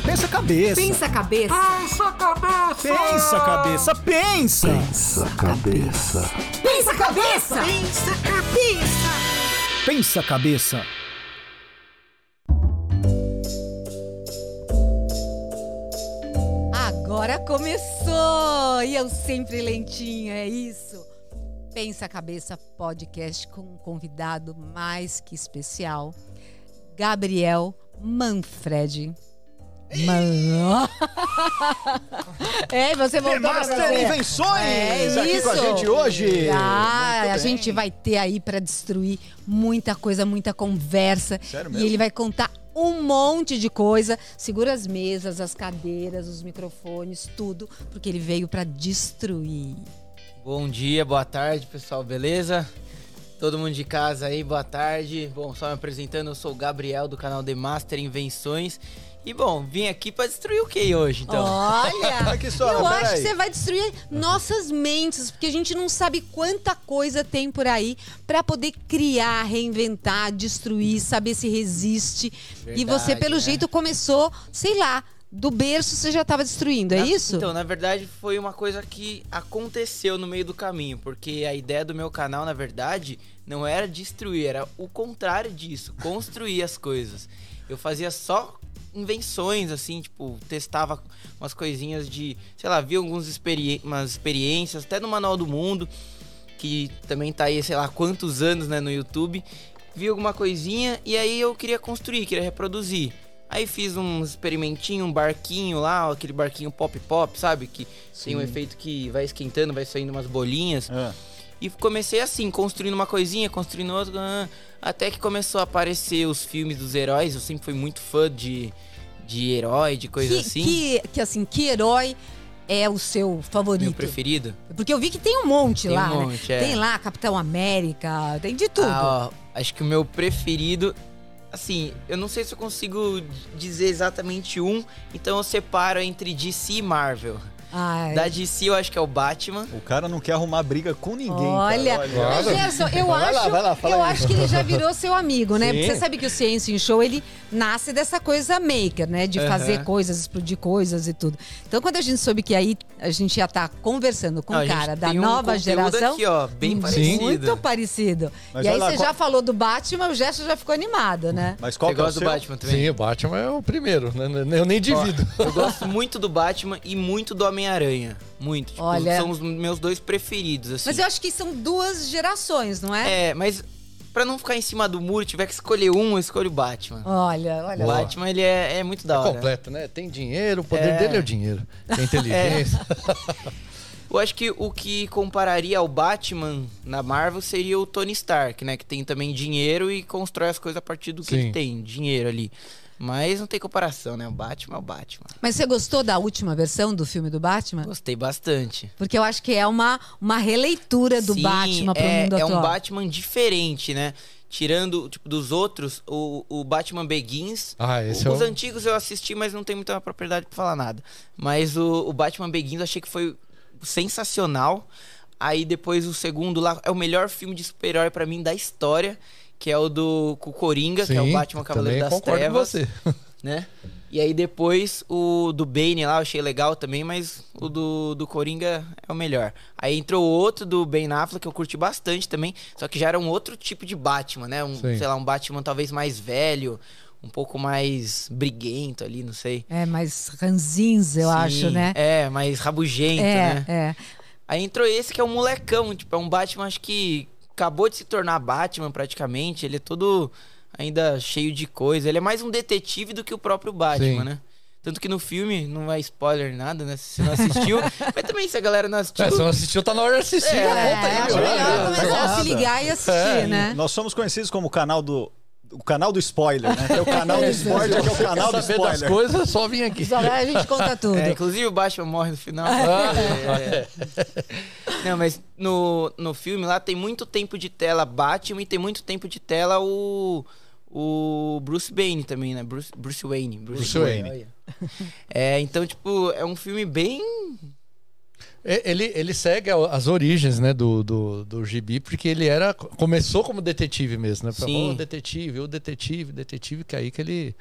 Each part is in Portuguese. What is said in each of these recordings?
calma. Pensa a cabeça. Pensa a cabeça. Pensa cabeça! Pensa a cabeça. Pensa. Pensa cabeça. Pensa a cabeça. Pensa cabeça! Pensa a cabeça. Agora começou! E eu sempre lentinho, é isso. Pensa a Cabeça Podcast com um convidado mais que especial, Gabriel Manfred. Man... é, você voltou Master você. Invenções É aqui com a isso. gente hoje. Ah, Muito a bem. gente vai ter aí pra destruir muita coisa, muita conversa. Sério E mesmo? ele vai contar um monte de coisa. Segura as mesas, as cadeiras, os microfones, tudo, porque ele veio pra destruir. Bom dia, boa tarde, pessoal, beleza? Todo mundo de casa aí, boa tarde. Bom, só me apresentando, eu sou o Gabriel do canal The Master Invenções. E bom, vim aqui pra destruir o que hoje, então? Olha, Aqui só, eu acho que você vai destruir nossas mentes, porque a gente não sabe quanta coisa tem por aí pra poder criar, reinventar, destruir, saber se resiste. e você, Verdade, pelo né? jeito, começou, sei lá, do berço você já estava destruindo, é Na- isso? Então, na verdade, foi uma coisa que aconteceu no meio do caminho, porque a ideia do meu canal, na verdade, não era destruir, era o contrário disso, construir as coisas. Eu fazia só invenções, assim, tipo, testava umas coisinhas de, sei lá, vi algumas experi umas experiências, até no Manual do Mundo, que também tá aí, sei lá, quantos anos, né, no YouTube. Vi alguma coisinha e aí eu queria construir, queria reproduzir. Aí fiz um experimentinho, um barquinho lá, aquele barquinho pop-pop, sabe? Que tem um efeito que vai esquentando, vai saindo umas bolinhas. Ah, E comecei assim, construindo uma coisinha, construindo outra, ah, até que começou a aparecer os filmes dos heróis. Eu sempre fui muito fã de, de herói, de coisa que, assim. que, que, assim, que herói é o seu favorito? Meu preferido. Porque eu vi que tem um monte Tem um lá, né? monte, é. Tem lá Capitão América, tem de tudo. Ah, ó, acho que o meu preferido. Assim, eu não sei se eu consigo dizer exatamente um, então eu separo entre DC e Marvel. Ai. Da DC eu acho que é o Batman. o cara não quer arrumar briga com ninguém. Olha, cara. mas Gerson, eu Vai lá, acho, vai lá, fala eu aí. acho que ele já virou seu amigo, né? Sim. Porque você sabe que o Ciência em Show ele nasce dessa coisa maker, né? De fazer coisas, explodir coisas e tudo. Então, quando a gente soube que aí a gente ia estar conversando com Não, a um cara da um nova geração. aqui, ó, bem Sim. parecido. Muito parecido. Mas e aí lá, você qual- já falou do Batman, o Gerson já ficou animado, né? Mas qual que é o gosta do seu? Batman também? Sim, o Batman é o primeiro, né? Eu nem divido. Eu gosto muito do Batman e muito do Homem-Aranha. Muito. Tipo, Olha. São os meus dois preferidos, assim. Mas eu acho que são duas gerações, não é? É, mas pra não ficar em cima do muro, tiver que escolher um, eu escolho o Batman. Olha, olha. O. Batman, ele é, é muito da É hora. completo, né? Tem dinheiro, o poder É. dele é o dinheiro. Tem inteligência. Eu acho que o que compararia ao Batman na Marvel seria o Tony Stark, né? Que tem também dinheiro e constrói as coisas a partir do que Sim. ele tem, dinheiro ali. Mas não tem comparação, né? O Batman é o Batman. Mas você gostou da última versão do filme do Batman? Gostei bastante. Porque eu acho que é uma, uma releitura do Sim, Batman pro é, mundo é atual. um Batman diferente, né? Tirando, tipo, dos outros, o, o Batman Begins. Ah, esse é Os o... antigos eu assisti, mas não tenho muita propriedade pra falar nada. Mas o, o Batman Begins eu achei que foi sensacional. Aí depois o segundo lá é o melhor filme de super-herói pra mim da história, que é o do com o Coringa, que é o Sim, Batman Cavaleiro das concordo com Trevas, você. né? E aí depois o do Bane lá eu achei legal também, mas o do, do Coringa é o melhor. Aí entrou outro do Ben Affleck que eu curti bastante também, só que já era um outro tipo de Batman, né? Um, Sim. sei lá, um Batman talvez mais velho, um pouco mais briguento ali, não sei. É, mais ranzinza, eu Sim, acho, né? É, mais rabugento, é, né? é. Aí entrou esse que é um molecão, tipo, é um Batman, acho que acabou de se tornar Batman praticamente. Ele é todo ainda cheio de coisa. Ele é mais um detetive do que o próprio Batman, Sim. né? Tanto que no filme, não é spoiler nada, né? Se você não assistiu. mas também, se a galera não assistiu. É, se não assistiu, tá na hora de assistir. É, conta É, aí, acho melhor começar a se ligar e assistir, É, né? Nós somos conhecidos como o canal do. O canal do spoiler, né? Tem o canal do spoiler, que é o canal do Quer saber das spoiler. coisas, só vim aqui. Só a gente conta tudo. É, inclusive o Batman morre no final. Ah, É. Não, mas no, no filme lá tem muito tempo de tela Batman e tem muito tempo de tela o. O Bruce Wayne também, né? Bruce, Bruce Wayne. Bruce Wayne. olha. É, então, tipo, é um filme bem. É, Ele, ele segue as origens, né, do, do, do gibi, porque ele era. Começou como detetive mesmo, né? Sim. Oh, detetive, o detetive, detetive, que é aí que ele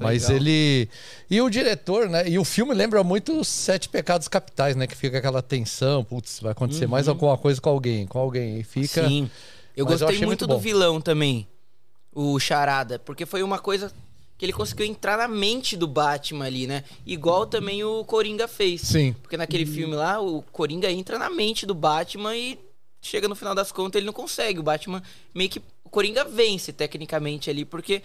Mas legal. ele. E o diretor, né? E o filme lembra muito os Sete Pecados Capitais, né? Que fica aquela tensão, putz, vai acontecer mais alguma coisa com alguém, com alguém. E fica. Uhum. Sim. Eu Mas eu gostei achei muito, muito do vilão também, o Charada, porque foi uma coisa que ele conseguiu entrar na mente do Batman ali, né? Igual também o Coringa fez. Sim. Porque naquele filme lá, o Coringa entra na mente do Batman e chega no final das contas ele não consegue. O Batman meio que. O Coringa vence tecnicamente ali, porque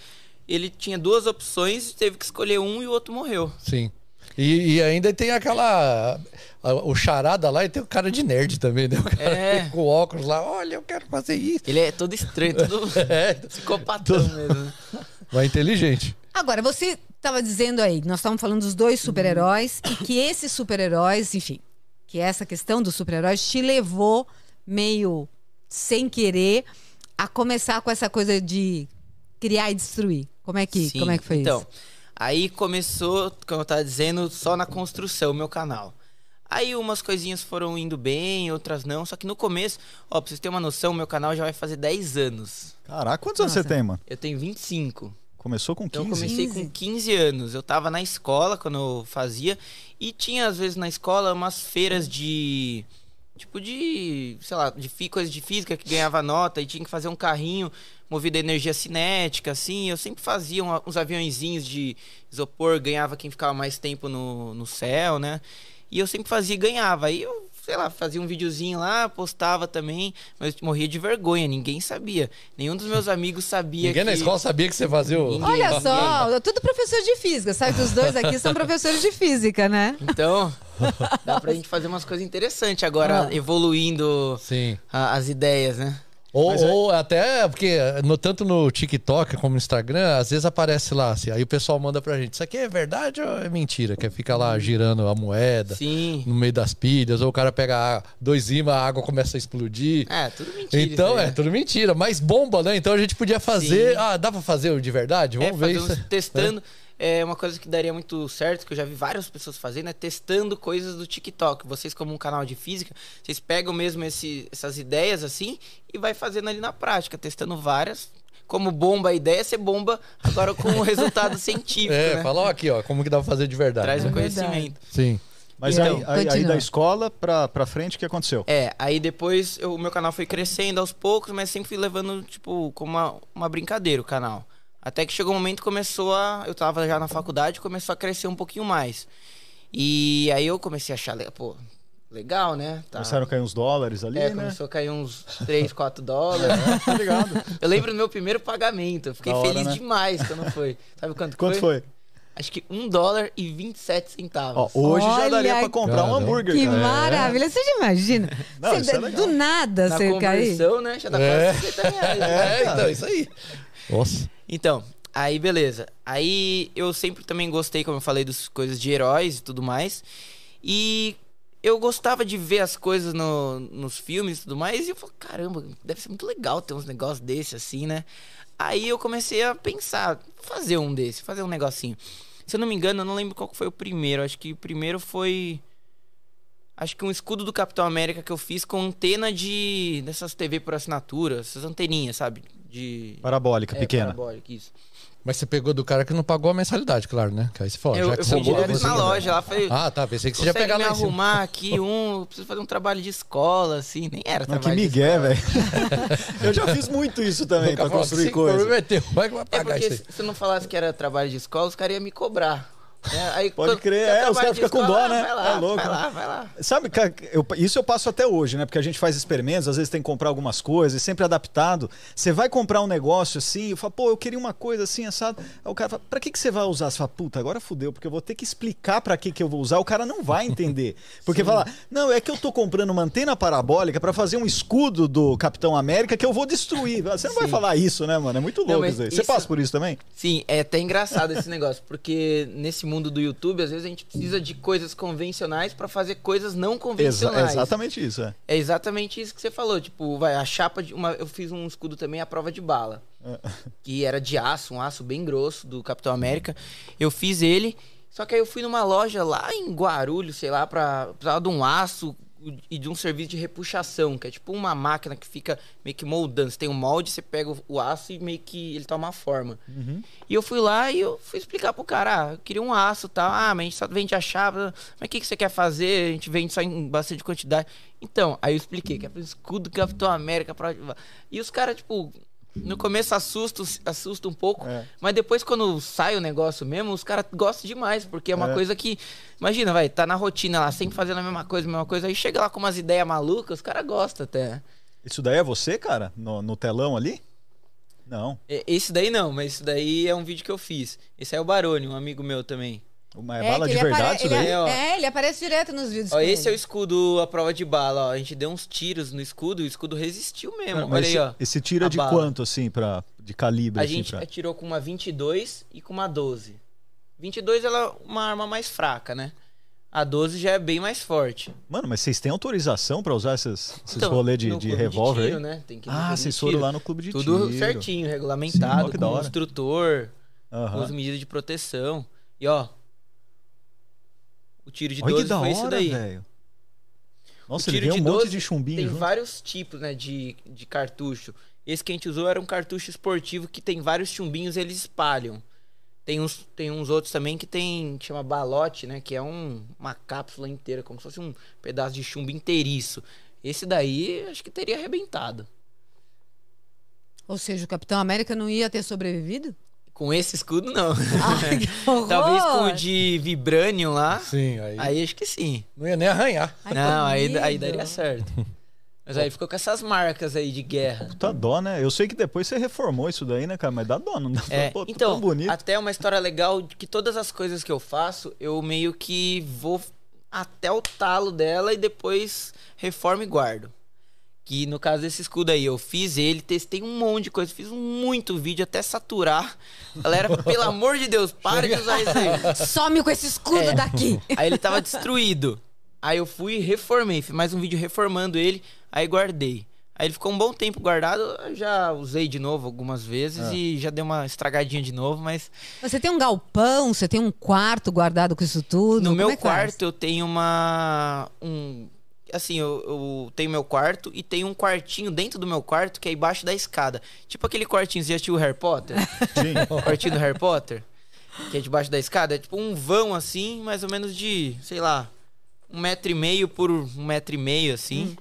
ele tinha duas opções, teve que escolher um e o outro morreu. Sim. E, e ainda tem aquela. a- O charada lá e tem o cara de nerd também, né? O cara É. com óculos lá, olha, eu quero fazer isso. Ele é todo estranho, todo É, psicopatão mesmo. né? mas inteligente. Agora, você estava dizendo aí, nós estávamos falando dos dois super-heróis e que esses super-heróis, enfim, que essa questão dos super-heróis te levou meio sem querer a começar com essa coisa de criar e destruir. Como é que, Sim, como é que foi então, isso? aí começou, como eu tava dizendo, só na construção, o meu canal. Aí umas coisinhas foram indo bem, outras não. Só que no começo, ó, pra vocês terem uma noção, meu canal já vai fazer 10 anos. Caraca, quantos anos Nossa. você tem, mano? Eu tenho 25. Começou com Então 15? eu comecei 15. com 15 anos. Eu tava na escola quando eu fazia. E tinha, às vezes, na escola umas feiras de. Tipo de. sei lá, de fi- coisa de física que ganhava nota e tinha que fazer um carrinho movido a energia cinética, assim. Eu sempre fazia um- uns aviãozinhos de isopor, ganhava quem ficava mais tempo no, no céu, né? E eu sempre fazia e ganhava. Aí eu, sei lá, fazia um videozinho lá, postava também, mas eu morria de vergonha, ninguém sabia. Nenhum dos meus amigos sabia Ninguém que... na escola sabia que você fazia o. Ninguém. Olha só, tudo professor de física. Sabe que os dois aqui são professores de física, né? Então, dá pra gente fazer umas coisas interessantes agora, Ah. evoluindo Sim. a- as ideias, né? Ou, é- ou até, porque no, tanto no TikTok como no Instagram, às vezes aparece lá, assim, aí o pessoal manda pra gente, isso aqui é verdade ou é mentira? Que fica lá girando a moeda Sim. no meio das pilhas, ou o cara pega dois imãs, a água começa a explodir. É, tudo mentira. Então, é né? tudo mentira, mas bomba, né? Então a gente podia fazer. Sim. Ah, dá pra fazer de verdade? É, Vamos ver fazer isso. testando. É uma coisa que daria muito certo, que eu já vi várias pessoas fazendo, é testando coisas do TikTok. Vocês, como um canal de física, vocês pegam mesmo esse- essas ideias assim e vai fazendo ali na prática, testando várias. Como bomba a ideia, você bomba agora com o resultado científico, É, né? fala ó, aqui, ó, como que dá pra fazer de verdade. Traz né? o É conhecimento. Sim. Mas Então, aí, aí- aí da escola pra, pra frente, o que aconteceu? É, aí depois eu- o meu canal foi crescendo aos poucos, mas sempre fui levando, tipo, como uma, uma brincadeira o canal. Até que chegou um momento que começou a. Eu tava já na faculdade, começou a crescer um pouquinho mais. E aí eu comecei a achar, pô, legal, né? Tá. Começaram a cair uns dólares ali, É, né? começou a cair uns 3, 4 dólares. Tá ligado? Eu lembro do meu primeiro pagamento. Eu fiquei hora, feliz né? demais quando foi. Sabe quanto, Quanto foi? Acho que 1 dólar e 27 centavos. Ó, hoje já Olha daria pra comprar um Caramba. hambúrguer, Que cara. maravilha. Você já imagina? Não, Você- isso é legal. do nada Na você cair. conversão, né? Já dá É. quase 50 reais. É, cara. então, isso aí. Nossa. Então, aí beleza. Aí eu sempre também gostei, como eu falei, das coisas de heróis e tudo mais. E eu gostava de ver as coisas no- nos filmes e tudo mais. E eu falei, caramba, deve ser muito legal ter uns negócios desse assim, né? Aí eu comecei a pensar, fazer um desse, fazer um negocinho. Se eu não me engano, eu não lembro qual foi o primeiro. Acho que o primeiro foi. Acho que um escudo do Capitão América que eu fiz com antena de. dessas TV por assinatura, essas anteninhas, sabe? De. Parabólica, É, pequena. parabólica, isso. Mas você pegou do cara que não pagou a mensalidade, claro, né? Que aí você falou, eu já eu que fui você botou direto você- na loja lá, falei, Ah, tá. Pensei que você já pegava me lá em cima. arrumar aqui um, eu preciso fazer um trabalho de escola, assim, nem era Não, que trabalho migué, velho. eu já fiz muito isso também, pra construir "Se coisa. comprometeu, vai que vai É pagar porque isso aí. se se eu não falasse que era trabalho de escola, os caras iam me cobrar. Né? Aí, Pode crer, é, os caras ficam com dó, né? Vai lá, É louco, vai né? lá, vai lá. Sabe, cara, eu- isso eu passo até hoje, né? Porque a gente faz experimentos, às vezes tem que comprar algumas coisas, sempre adaptado. Você vai comprar um negócio assim, eu falo, pô, eu queria uma coisa assim, assado. Aí o cara fala, pra que, que você vai usar? Você fala, puta, agora fudeu, porque eu vou ter que explicar pra que, que eu vou usar. O cara não vai entender. Porque fala, não, é que eu tô comprando uma antena parabólica pra fazer um escudo do Capitão América que eu vou destruir. Você não vai Sim. falar isso, né, mano? É muito louco mas isso aí. Você passa por isso também? Sim, é até engraçado esse negócio, porque nesse mundo do YouTube, às vezes a gente precisa de coisas convencionais pra fazer coisas não Exa convencionais. exatamente isso, é. É exatamente isso que você falou. Tipo, vai, a chapa de. Uma, eu fiz um escudo também à prova de bala. Que era de aço, um aço bem grosso do Capitão América. Eu fiz ele. Só que aí eu fui numa loja lá em Guarulhos, sei lá, pra. Precisava de um aço e de um serviço de repuxação, que é tipo uma máquina que fica meio que moldando. Você tem um molde, você pega o, aço e meio que ele toma forma. E eu fui lá e eu fui explicar pro cara, ah, eu queria um aço e tal. Ah, mas a gente só vende a chave. Mas o que, que você quer fazer? A gente vende só em bastante quantidade. Então, aí eu expliquei que é pro escudo Capitão América. Pra... E os caras, tipo, no começo assusta, assusta um pouco, É. mas depois quando sai o negócio mesmo, os caras gostam demais, porque é uma É. coisa que, imagina, vai, tá na rotina lá, sempre fazendo a mesma coisa, a mesma coisa, aí chega lá com umas ideias malucas, os caras gostam até. Isso daí é você, cara? No, no telão ali? Não. E- Esse daí não, mas esse daí é um vídeo que eu fiz. Esse é o Barone, um amigo meu também. Mas é, bala que de ele verdade ele daí? ó. É, ele aparece direto nos vídeos. Ó, com esse é o escudo à prova de bala, ó. A gente deu uns tiros no escudo e o escudo resistiu mesmo. Ah, Olha Mas aí, esse, ó. esse tira a de bala. quanto, assim, pra, de calibre? A assim, gente pra... atirou com uma 22 e com uma 12. 22 ela é uma arma mais fraca, né? A 12 já é bem mais forte. Mano, mas vocês têm autorização pra usar esses, esses Então, rolê de, de revólver tiro, aí? né? Tem que Ah, de vocês foram tiro. lá no clube de Tudo tiro. certinho, Sim, regulamentado, que com hora. instrutor, com Aham. as medidas de proteção. E ó, o tiro de Olha 12 que da foi isso hora, daí. velho. Nossa, O ele tiro um de monte 12 de chumbinho Tem junto. vários tipos, né, de, de cartucho. Esse que a gente usou era um cartucho esportivo que tem vários chumbinhos eles espalham. Tem uns, tem uns outros também que tem, que chama balote, né, que é um, uma cápsula inteira, como se fosse um pedaço de chumbo inteiriço. Esse daí, acho que teria arrebentado. Ou seja, o Capitão América não ia ter sobrevivido? Com esse escudo, não. Ai! Talvez com o de Vibranium lá. Sim, aí, Aí acho que sim. não ia nem arranhar. Ai, não, aí, aí daria certo. Mas aí ficou com essas marcas aí de guerra. Tá dó, né? Eu sei que depois você reformou isso daí, né, cara? Mas dá dó, não dá É, Pô, então, tão bonito. até uma história legal de que todas as coisas que eu faço, eu meio que vou até o talo dela e depois reformo e guardo. Que no caso desse escudo aí, eu fiz ele, testei um monte de coisa, fiz muito vídeo até saturar. Galera, pelo amor de Deus, para de usar isso aí. Some com esse escudo É. daqui! Aí ele tava destruído. Aí eu fui e reformei, fiz mais um vídeo reformando ele, aí guardei. Aí ele ficou um bom tempo guardado, eu já usei de novo algumas vezes Ah. e já deu uma estragadinha de novo, mas Você tem um galpão, você tem um quarto guardado com isso tudo? no Como meu é quarto eu tenho uma. Um, assim, eu, eu tenho meu quarto e tenho um quartinho dentro do meu quarto que é embaixo da escada. Tipo aquele quartinho, você já assistiu o Harry Potter? Sim. o quartinho do Harry Potter? Que é debaixo da escada? É tipo um vão assim, mais ou menos de, sei lá, um metro e meio por um metro e meio, assim.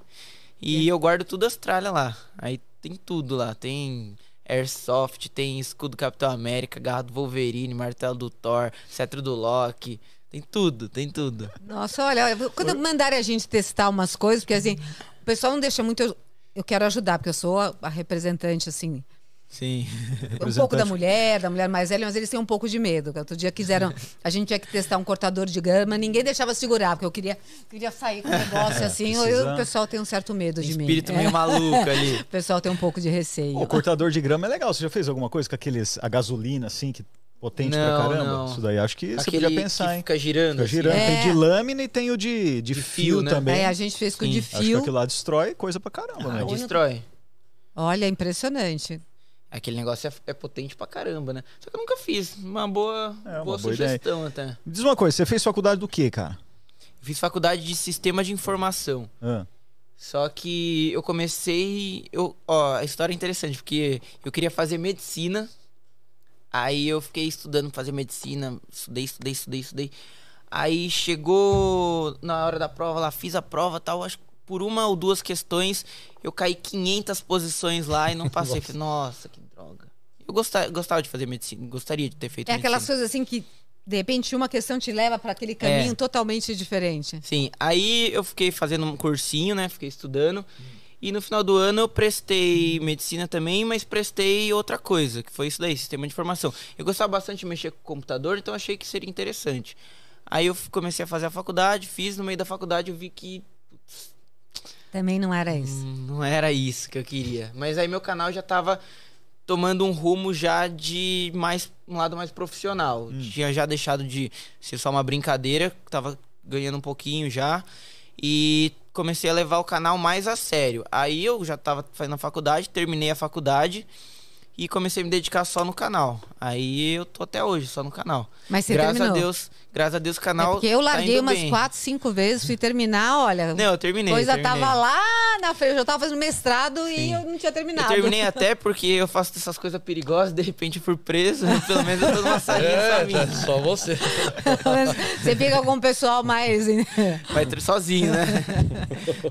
E eu guardo tudo as tralhas lá. Aí tem tudo lá. Tem Airsoft, tem escudo Capitão América, garra do Wolverine, martelo do Thor, cetro do Loki. Tem tudo, tem tudo. Nossa, olha, quando mandarem a gente testar umas coisas, porque assim, o pessoal não deixa muito. Eu, eu quero ajudar, porque eu sou a, a representante, assim, Sim. um pouco da mulher, da mulher mais velha, mas eles têm um pouco de medo. Outro dia quiseram. A gente tinha que testar um cortador de grama, ninguém deixava segurar, porque eu queria, queria sair com um negócio assim. eu- o pessoal tem um certo medo de mim. Espírito É. meio maluco ali. O pessoal tem um pouco de receio. O cortador de grama é legal. Você já fez alguma coisa com aqueles. a gasolina, assim, que potente pra Não, caramba? não. Isso daí acho que você Aquele podia pensar, que hein? fica girando. Fica assim. girando. É. Tem de lâmina e tem o de, de, De fio, fio, né? também. É, a gente fez com Sim. de Acho que fio. aquilo lá destrói coisa pra caramba, né? Ah, destrói. Olha, impressionante. Aquele negócio é, é potente pra caramba, né? Só que eu nunca fiz. Uma boa, É, uma boa boa sugestão até. Me Diz uma coisa, você fez faculdade do quê, cara? Fiz faculdade de sistema de informação. Ah, Só que eu comecei. Eu, ó, a história é interessante, porque eu queria fazer medicina. Aí eu fiquei estudando fazer medicina. Estudei, estudei, estudei, estudei. Aí chegou na hora da prova lá, fiz a prova tal. Acho que por uma ou duas questões eu caí 500 posições lá e não passei. Falei, nossa, que droga. Eu gostava, gostava de fazer medicina, gostaria de ter feito É aquelas medicina. coisas assim que, de repente, uma questão te leva para aquele caminho É. totalmente diferente. Sim, aí eu fiquei fazendo um cursinho, né? Fiquei estudando. E no final do ano eu prestei medicina também, mas prestei outra coisa, que foi isso daí, sistema de informação. Eu gostava bastante de mexer com computador, então achei que seria interessante. Aí eu comecei a fazer a faculdade, fiz, no meio da faculdade eu vi que Também não era isso. hum, não era isso que eu queria. Mas aí meu canal já tava tomando um rumo já de mais um lado mais profissional. Tinha já deixado de ser só uma brincadeira, tava ganhando um pouquinho já e comecei a levar o canal mais a sério. Aí eu já tava fazendo a faculdade, terminei a faculdade e comecei a me dedicar só no canal. Aí eu tô até hoje só no canal. Mas você graças terminou. a Deus, graças a Deus o É canal porque eu tá larguei indo umas bem. quatro, cinco vezes, fui terminar, olha. Não, eu terminei. coisa terminei. tava lá na frente, eu já tava fazendo mestrado e Sim. eu não tinha Eu terminado. terminei até porque eu faço essas coisas perigosas, de repente eu fui preso, pelo menos eu tô numa salinha É, só tá, só você. Você fica com o pessoal mais. Vai ter sozinho, né?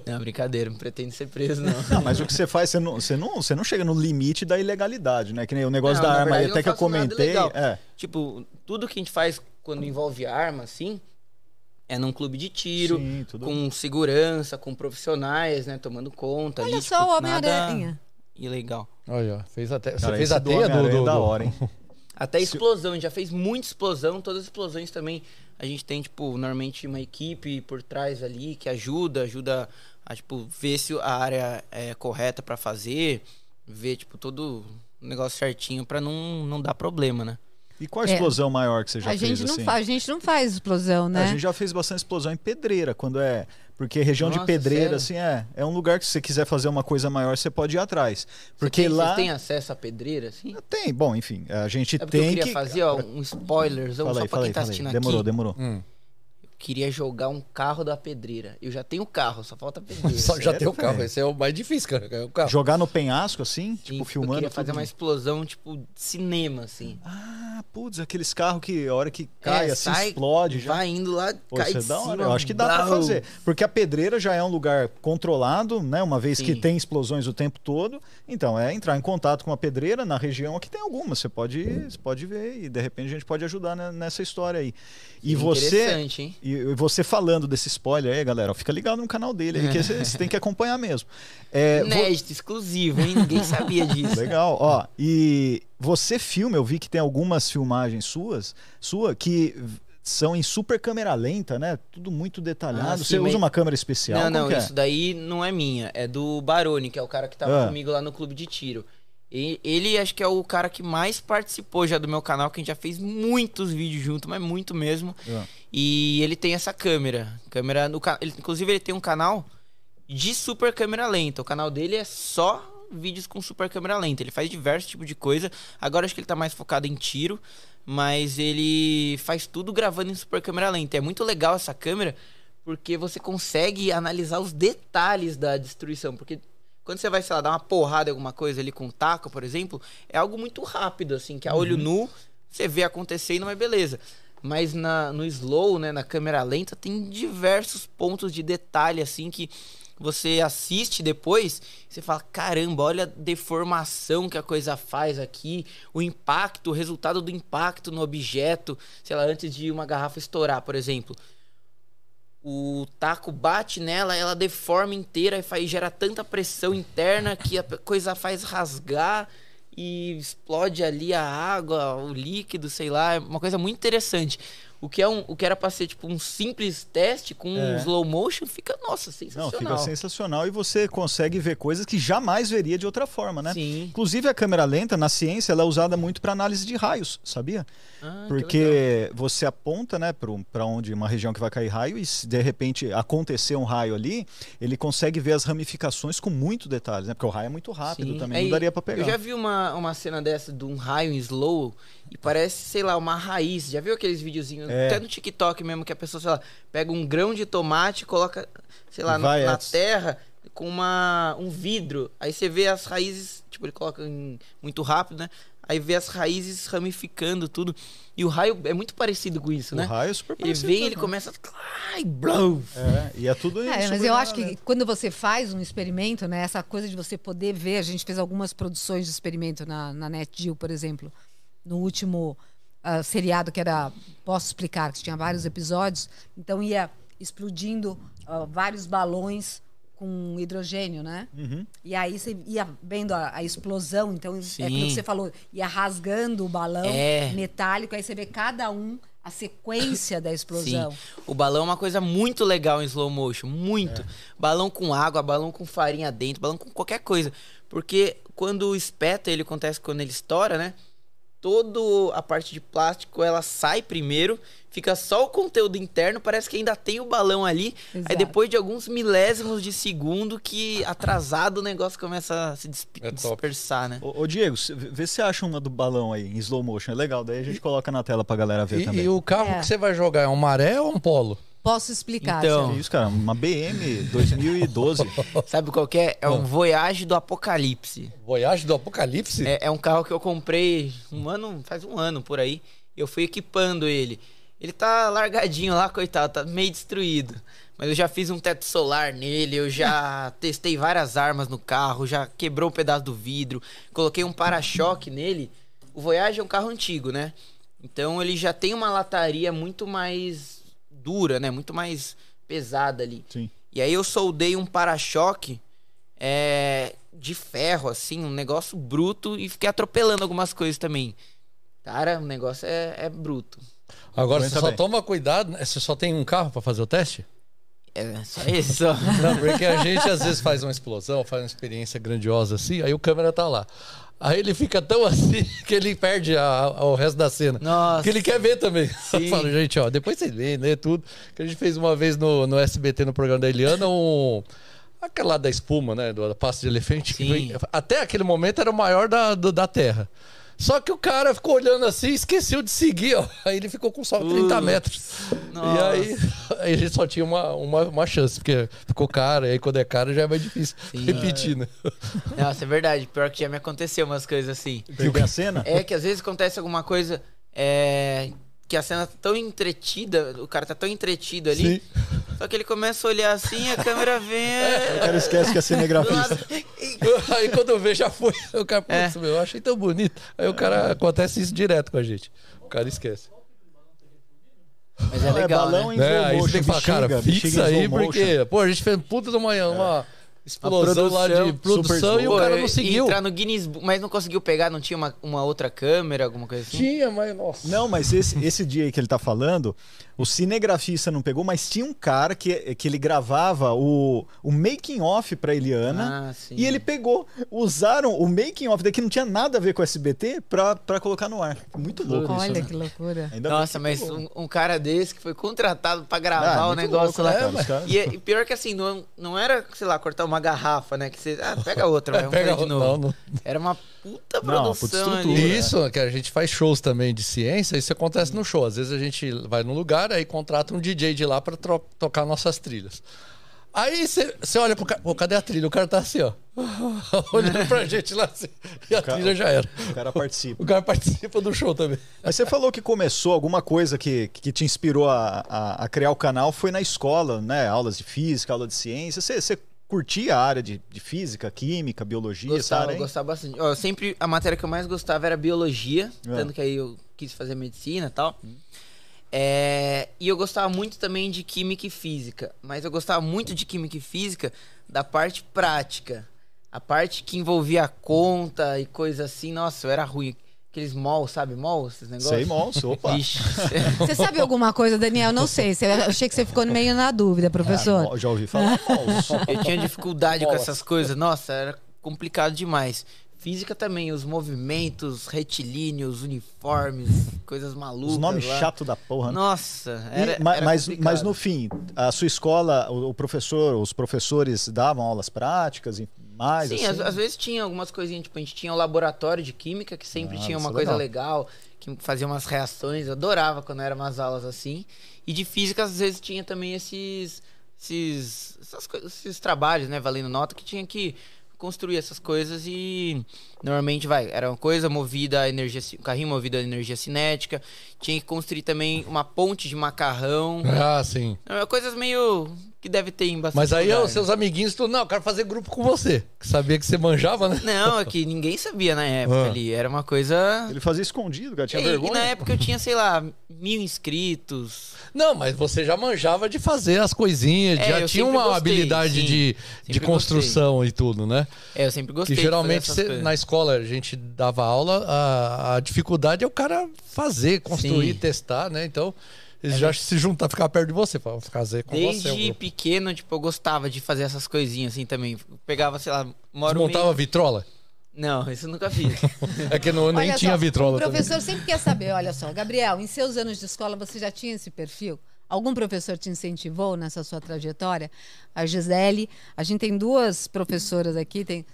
Não, brincadeira, não pretendo ser preso, não. Não, mas o que você faz, você não, você, não, você não chega no limite da ilegalidade, né? Que nem o negócio Não, da arma aí, verdade, até que eu comentei. É. Tipo, tudo que a gente faz quando envolve arma, assim, é num clube de tiro, Sim, tudo. com segurança, com profissionais, né? Tomando conta. Olha ali, só tipo, o Homem-Aranha. Ilegal. Olha, fez até. Você Cara, fez a do teia do. Do, é da do- hora, hein? Até explosão, a gente já fez muita explosão, todas as explosões também. A gente tem, tipo, normalmente uma equipe por trás ali que ajuda, ajuda a, tipo, ver se a área é correta pra fazer, ver, tipo, todo o negócio certinho pra não, não dar problema, né? E qual a É. explosão maior que você já A fez? gente, não assim? faz, a gente não faz explosão, né? A gente já fez bastante explosão em pedreira, quando é. Porque região de Nossa, pedreira, sério? assim, é. É um lugar que se você quiser fazer uma coisa maior, você pode ir atrás. Porque Você tem, lá. Vocês têm acesso à pedreira, assim? Tem, bom, enfim, a gente É porque eu tem queria que. fazer, ó, um spoilerzão Fala só aí, pra quem aí, tá fala aí. assistindo Demorou, aqui. demorou. Hum. Queria jogar um carro da pedreira. Eu já tenho o carro, só falta a pedreira. Só já tem o carro. Esse é o mais difícil, cara. É o carro. Jogar no penhasco, assim, Sim, tipo, Eu filmando. queria fazer tudo. uma explosão, tipo, cinema, assim. Ah, putz, aqueles carros que a hora que cai, É, assim, sai, explode já. Vai indo lá, Pô, cai é de da cima. hora. Eu acho que dá pra blau. fazer. Porque a pedreira já é um lugar controlado, né? Uma vez que Sim. tem explosões o tempo todo. Então, é entrar em contato com a pedreira na região aqui tem algumas. Você pode, você pode ver e de repente a gente pode ajudar né, nessa história aí. E você. Interessante, hein? E você falando desse spoiler aí, galera, ó, fica ligado no canal dele aí, que você tem que acompanhar mesmo. É, Inédito, exclusivo, hein? Ninguém sabia disso. Legal, ó. E você filma, eu vi que tem algumas filmagens suas, sua, que são em super câmera lenta, né? Tudo muito detalhado. Ah, sim, você mas- usa uma câmera especial? Não, Como não, é? isso daí não é minha. É do Baroni, que é o cara que tava Ah. comigo lá no clube de tiro. E ele acho que é o cara que mais participou já do meu canal, que a gente já fez muitos vídeos junto, mas muito mesmo. Ah. E ele tem essa câmera. Câmera no ele, Inclusive, ele tem um canal de super câmera lenta. O canal dele é só vídeos com super câmera lenta. Ele faz diversos tipos de coisa. Agora acho que ele tá mais focado em tiro. Mas ele faz tudo gravando em super câmera lenta. É muito legal essa câmera porque você consegue analisar os detalhes da destruição. Porque quando você vai, sei lá, dar uma porrada em alguma coisa ali com um taco, por exemplo, é algo muito rápido, assim, que a olho nu você vê acontecendo, mas beleza. Mas na, no slow, né, na câmera lenta, tem diversos pontos de detalhe, assim, que você assiste depois, você fala, caramba, olha a deformação que a coisa faz aqui, o impacto, o resultado do impacto no objeto, sei lá, antes de uma garrafa estourar, por exemplo o taco bate nela, ela deforma inteira e faz, gera tanta pressão interna que a coisa faz rasgar e explode ali a água, o líquido, sei lá, é uma coisa muito interessante. O que, é um, o que era pra ser tipo um simples teste com um É. slow motion fica, nossa, Não, sensacional. fica sensacional e você consegue ver coisas que jamais veria de outra forma, né? Sim. Inclusive a câmera lenta na ciência ela é usada muito para análise de raios, sabia? Ah. Porque você aponta, né, para onde uma região que vai cair raio e se de repente acontecer um raio ali, ele consegue ver as ramificações com muito detalhes, né? Porque o raio é muito rápido Sim. também, Aí, não daria para pegar. Eu já vi uma, uma cena dessa de um raio em slow e parece, sei lá, uma raiz. Já viu aqueles videozinhos, É. até no TikTok mesmo, que a pessoa, sei lá, pega um grão de tomate, coloca, sei lá, na, na terra com uma, um vidro. Aí você vê as raízes, tipo, ele coloca em- muito rápido, né? Aí vê as raízes ramificando tudo. E o raio é muito parecido com isso, O né? raio é super Ele parecido. vem, ele começa. Ai, blow! É, e é tudo É, mas super eu acho que lenta. quando você faz um experimento, né, essa coisa de você poder ver, a gente fez algumas produções de experimento na, na NetGeo, por exemplo, no último ah, seriado que era Posso Explicar, que tinha vários episódios, então ia explodindo ah, vários balões com hidrogênio, né? Uhum. E aí você ia vendo a, a explosão, então é Sim. aquilo que você falou, ia rasgando o balão É. metálico, aí você vê cada um a sequência da explosão. Sim. O balão é uma coisa muito legal em slow motion, muito. Balão com água, balão com farinha dentro, balão com qualquer coisa. Porque quando espeta, ele acontece quando ele estoura, né? Toda a parte de plástico ela sai primeiro, fica só o conteúdo interno, parece que ainda tem o balão ali. Aí Exato. depois de alguns milésimos de segundo que atrasado o negócio começa a se dis- É dispersar, né? Ô, ô, Diego, vê se acha uma do balão aí, em slow motion. É legal, daí a gente coloca na tela pra galera ver E, também. e o carro É. que você vai jogar é um maré ou um polo? Posso explicar. Então. Isso, cara, uma BM 2012. Sabe qual que é? É um Voyage do Apocalipse. Voyage do Apocalipse? É, é um carro que eu comprei um ano, faz um ano por aí. Eu fui equipando ele. Ele tá largadinho lá, coitado, tá meio destruído. Mas eu já fiz um teto solar nele, eu já testei várias armas no carro, já quebrou um pedaço do vidro, coloquei um para-choque nele. O Voyage é um carro antigo, né? Então ele já tem uma lataria muito mais dura, né? Muito mais pesada ali. Sim. E aí eu soldei um para-choque é, de ferro, assim, um negócio bruto e fiquei atropelando algumas coisas também. Cara, o negócio é, é bruto. Agora Aguenta você só bem. toma cuidado, né? você só tem um carro pra fazer o teste? É só isso. Não, porque a gente às vezes faz uma explosão, faz uma experiência grandiosa assim, aí o câmera tá lá. Aí ele fica tão assim que ele perde a- a- o resto da cena. Nossa. Que ele quer ver também. Sim. Eu falo, gente, ó, depois vocês veem, né? Tudo. Que a gente fez uma vez no, no SBT, no programa da Eliana, um. Aquela lá da espuma, né? Do, da pasta de elefante. foi- até aquele momento era o maior da, do- da Terra. Só que o cara ficou olhando assim e esqueceu de seguir, ó. Aí ele ficou com só 30 Putz. metros. E Nossa. aí, aí a gente só tinha uma, uma, uma chance, porque ficou caro, e aí quando é caro já é mais difícil Sim. repetir, né? Nossa, é verdade. Pior que já me aconteceu umas coisas assim. Perder a cena? É que às vezes acontece alguma coisa é, que a cena tá tão entretida, o cara tá tão entretido ali, só que ele começa a olhar assim, a câmera vem. O cara esquece que é do cinegrafista. lado, Aí quando eu vejo já foi. O cara, É. putz, meu, eu achei tão bonito. Aí o cara acontece isso direto com a gente. O cara esquece. Mas é Não, é legal, balão né? em É, aí você tem que falar, cara, fixa aí, porque, pô, a gente fez puta da manhã, uma explosão lá de produção, e o cara não seguiu. Entrar no Guinness, Book, mas não conseguiu pegar, não tinha uma, uma outra câmera, alguma coisa assim? Tinha, mas nossa. Não, mas esse, esse dia aí que ele tá falando, o cinegrafista não pegou, mas tinha um cara que, que ele gravava o, o making off pra Eliana. Ah, sim. E ele pegou, usaram o making off daqui não tinha nada a ver com o SBT pra, pra colocar no ar. Muito louco isso, Olha né? que loucura. Ainda Nossa, mas um, um cara desse que foi contratado pra gravar Ah, o negócio louco, lá. né, cara? E, é- e pior que assim, não, não era, sei lá, cortar uma garrafa, né? Que você. Ah, pega outra, vai, vamos Pega de novo. não, não. Era uma puta Não, puta produção ali. E isso, que a gente faz shows também de ciência, isso acontece no show. Às vezes a gente vai num lugar, aí contrata um DJ de lá pra tocar nossas trilhas. Aí você olha pro cara, pô, cadê a trilha? O cara tá assim, ó. Olhando pra gente lá assim, e a cara- trilha já era. O cara participa. O cara participa do show também. Mas você falou que começou alguma coisa que, que te inspirou a, a, a criar o canal foi na escola, né? Aulas de física, aula de ciência. Você curtia a área de, de física, química, biologia, essa Gostava, área, hein? gostava bastante. Ó, sempre a matéria que eu mais gostava era biologia, É. tanto que aí eu quis fazer medicina e tal. É, e eu gostava muito também de química e física, mas eu gostava muito de química e física da parte prática. A parte que envolvia a conta e coisa assim, nossa, eu era ruim. Aqueles mol, sabe? Mol, esses negócios? Sei, monstro, opa. Ixi, Você sabe alguma coisa, Daniel? Não sei. Você- Eu achei que você ficou meio na dúvida, professor. Ah, já ouvi falar. monstro. eu tinha dificuldade com essas coisas. Nossa, era complicado demais. Física também, os movimentos retilíneos, uniformes, coisas malucas. Os nomes lá. chatos da porra. né? Nossa, E- era, ma- era mas, complicado. mas no fim, a sua escola, o, o professor, os professores davam aulas práticas e mais Sim, assim? às, às vezes tinha algumas coisinhas, tipo, a gente tinha o laboratório de química, que sempre Ah, tinha uma é coisa legal. legal, que fazia umas reações, eu adorava quando eram umas aulas assim. E de física, às vezes, tinha também esses, esses, esses trabalhos, né, valendo nota, que tinha que construir essas coisas e normalmente vai, era uma coisa movida a energia, um carrinho movido a energia cinética, tinha que construir também uma ponte de macarrão, Ah, sim. É, coisas meio que deve ter em bastante Mas aí lugar, os né? seus amiguinhos, tu, não, eu quero fazer grupo com você. Que sabia que você manjava, né? Não, é que ninguém sabia na época Ah. ali. Era uma coisa. Ele fazia escondido, cara, tinha E- e, vergonha. na época eu tinha, sei lá, mil inscritos. Não, mas você já manjava de fazer as coisinhas, É, já tinha uma gostei, habilidade sim. de, de construção e tudo, né? É, eu sempre gostei. Fazer geralmente essas cê- coisas. na escola a gente dava aula, a, a dificuldade é o cara fazer, construir, Sim. testar, né? Então, eles já se juntam, ficar perto de você, pra fazer com você. o Desde pequeno, tipo, eu gostava de fazer essas coisinhas assim também. Eu Pegava, sei lá, moro Desmontava meio... vitrola? Não, isso eu nunca fiz. É que não, nem Olha tinha só, vitrola O também. professor sempre quer saber, olha só, Gabriel, em seus anos de escola você já tinha esse perfil? Algum professor te incentivou nessa sua trajetória? A Gisele, a gente tem duas professoras aqui, tem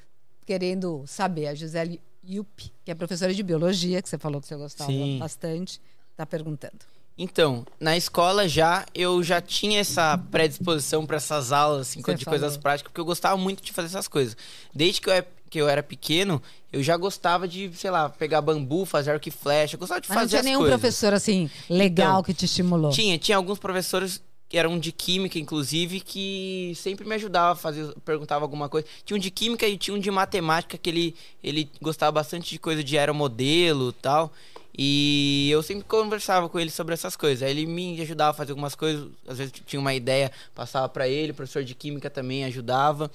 querendo saber. A Gisele Yup, que é professora de biologia, que você falou que você gostava Sim. bastante, está perguntando. Então, na escola já eu já tinha essa predisposição para essas aulas assim, de coisas falou. práticas, porque eu gostava muito de fazer essas coisas. Desde que eu, é- que eu era pequeno, eu já gostava de, sei lá, pegar bambu, fazer arco e flecha, eu gostava de Mas não fazer tinha as nenhum coisas. professor assim legal Então, que te estimulou. Tinha, tinha alguns professores que eram de química, inclusive, que sempre me ajudavam a fazer, perguntava alguma coisa. Tinha um de química e tinha um de matemática que ele, ele gostava bastante de coisa de aeromodelo e tal. E eu sempre conversava com ele sobre essas coisas. Aí ele me ajudava a fazer algumas coisas, às vezes tinha uma ideia, passava pra ele, o professor de química também ajudava.